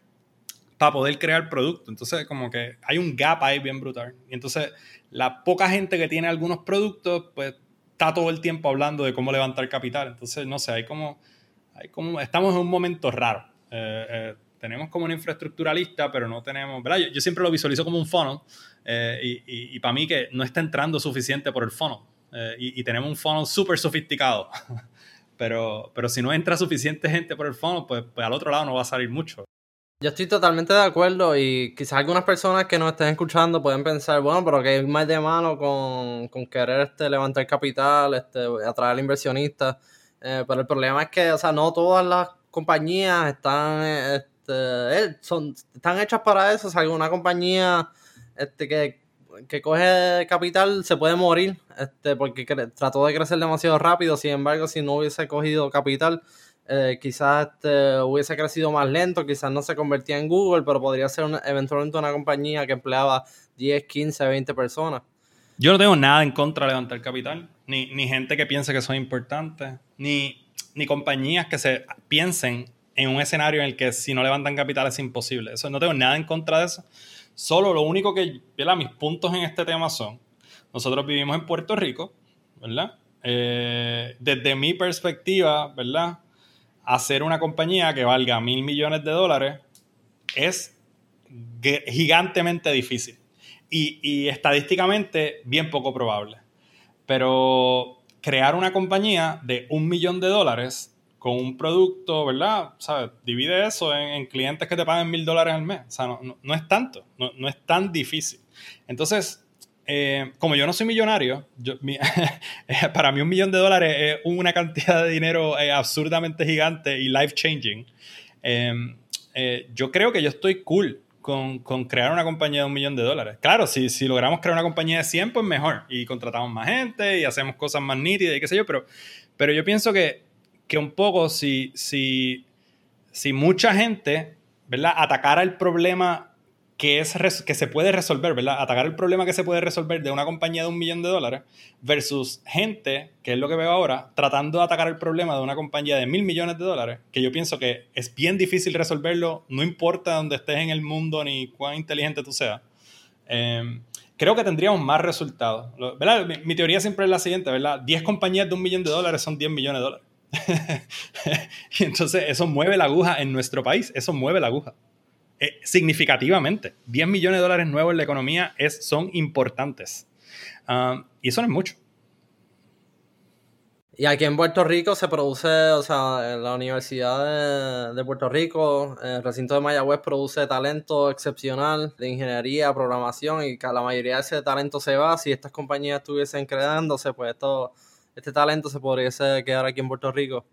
para poder crear producto. Entonces, como que hay un gap ahí bien brutal. Y entonces, la poca gente que tiene algunos productos, pues está todo el tiempo hablando de cómo levantar capital. Entonces, no sé, hay como, hay como estamos en un momento raro. Eh, eh, tenemos como una infraestructura lista, pero no tenemos, ¿verdad? Yo, siempre lo visualizo como un funnel eh, y, y, para mí que no está entrando suficiente por el funnel y, y, tenemos un funnel súper sofisticado, pero, pero si no entra suficiente gente por el funnel, pues, pues al otro lado no va a salir mucho. Yo estoy totalmente de acuerdo y quizás algunas personas que nos estén escuchando pueden pensar, bueno, pero que hay más de mano con, con querer este, levantar capital, este, atraer inversionistas. Eh, pero el problema es que, o sea, no todas las compañías están este, eh, son, están hechas para eso. O sea, alguna compañía este, que, que coge capital se puede morir este, porque trató de crecer demasiado rápido. Sin embargo, si no hubiese cogido capital, eh, quizás hubiese crecido más lento, quizás no se convertía en Google, pero podría ser eventualmente una compañía que empleaba 10, 15, 20 personas. Yo no tengo nada en contra de levantar capital, ni, ni gente que piense que son importantes, ni, ni compañías que se piensen en un escenario en el que si no levantan capital es imposible. Eso no tengo nada en contra de eso. Solo lo único que, ¿verdad? Mis puntos en este tema son, nosotros vivimos en Puerto Rico, ¿verdad? Eh, desde mi perspectiva, ¿verdad? Hacer una compañía que valga mil millones de dólares es gigantemente difícil y, estadísticamente bien poco probable. Pero crear una compañía de un millón de dólares con un producto, ¿verdad? ¿Sabes? Divide eso en, en, clientes que te pagan mil dólares al mes. O sea, no, es tanto, no, es tan difícil. Entonces, eh, como yo no soy millonario, yo, mi, para mí un millón de dólares es una cantidad de dinero eh, absurdamente gigante y life changing. Eh, eh, yo creo que yo estoy cool con, con, crear una compañía de un millón de dólares. Claro, si, si logramos crear una compañía de 100, pues mejor. Y contratamos más gente y hacemos cosas más nítidas y qué sé yo, pero Pero yo pienso que, que un poco si, si, si mucha gente, ¿verdad? Atacara el problema que, es que se puede resolver, ¿verdad? Atacar el problema que se puede resolver de una compañía de un millón de dólares versus gente, que es lo que veo ahora, tratando de atacar el problema de una compañía de mil millones de dólares, que yo pienso que es bien difícil resolverlo, no importa dónde estés en el mundo ni cuán inteligente tú seas. Em, creo que tendríamos más resultados. ¿verdad? Mi, teoría siempre es la siguiente, ¿verdad? 10 compañías de un millón de dólares son 10 millones de dólares. y entonces eso mueve la aguja en nuestro país, eso mueve la aguja. Eh, significativamente. 10 millones de dólares nuevos en la economía es, son importantes. Ah, y eso no es mucho. Y aquí en Puerto Rico se produce, o sea, la Universidad de, Puerto Rico, el recinto de Mayagüez produce talento excepcional de ingeniería, programación, y la mayoría de ese talento se va. Si estas compañías estuviesen creándose, pues esto, este talento se podría quedar aquí en Puerto Rico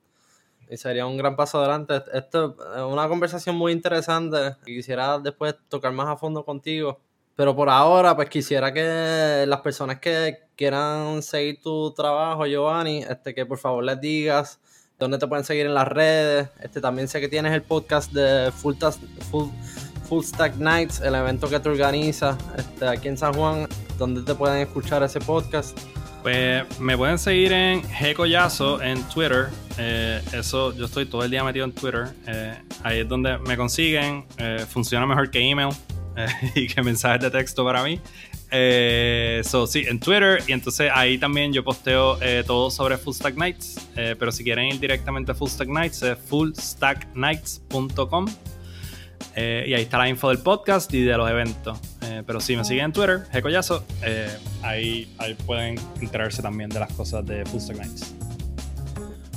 y sería un gran paso adelante. Esto es una conversación muy interesante. Quisiera después tocar más a fondo contigo. Pero por ahora, pues quisiera que las personas que quieran seguir tu trabajo, Giovanni, este, que por favor les digas dónde te pueden seguir en las redes. Este, también sé que tienes el podcast de Full, Stack Nights, el evento que te organiza este, aquí en San Juan, donde te pueden escuchar ese podcast. Pues me pueden seguir en G en Twitter. Eh, eso, yo estoy todo el día metido en Twitter. Eh, ahí es donde me consiguen. Eh, funciona mejor que email y que mensajes de texto para mí. so, sí, en Twitter. Y entonces ahí también yo posteo todo sobre Full Stack Nights. pero si quieren ir directamente a Full Stack Nights, es fullstacknights.com. Eh, y ahí está la info del podcast y de los eventos. Eh, pero si me siguen en Twitter, Jecoyazo, eh, ahí, ahí pueden enterarse también de las cosas de Full Nights.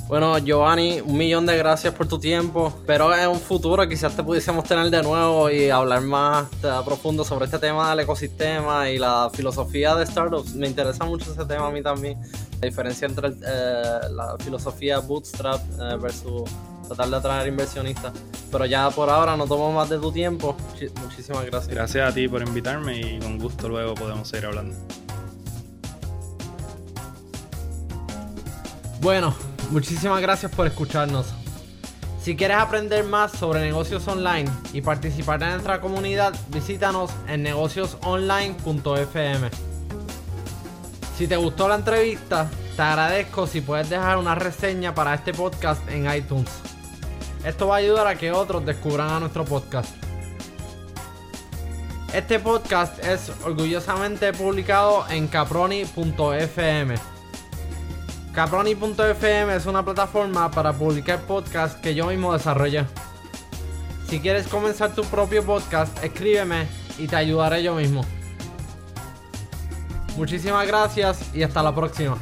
Bueno, Giovanni, un millón de gracias por tu tiempo. Espero en un futuro quizás te pudiésemos tener de nuevo y hablar más a profundo sobre este tema del ecosistema y la filosofía de startups. Me interesa mucho ese tema a mí también. La diferencia entre la filosofía bootstrap versus tratar de atraer inversionistas. Pero ya por ahora no tomo más de tu tiempo. Muchísimas gracias. Gracias a ti por invitarme y con gusto luego podemos seguir hablando. Bueno, muchísimas gracias por escucharnos. Si quieres aprender más sobre negocios online y participar en nuestra comunidad, visítanos en negociosonline.fm. Si te gustó la entrevista, te agradezco si puedes dejar una reseña para este podcast en iTunes. Esto va a ayudar a que otros descubran a nuestro podcast. Este podcast es orgullosamente publicado en caproni.fm. Caproni.fm es una plataforma para publicar podcasts que yo mismo desarrollé. Si quieres comenzar tu propio podcast, escríbeme y te ayudaré yo mismo. Muchísimas gracias y hasta la próxima.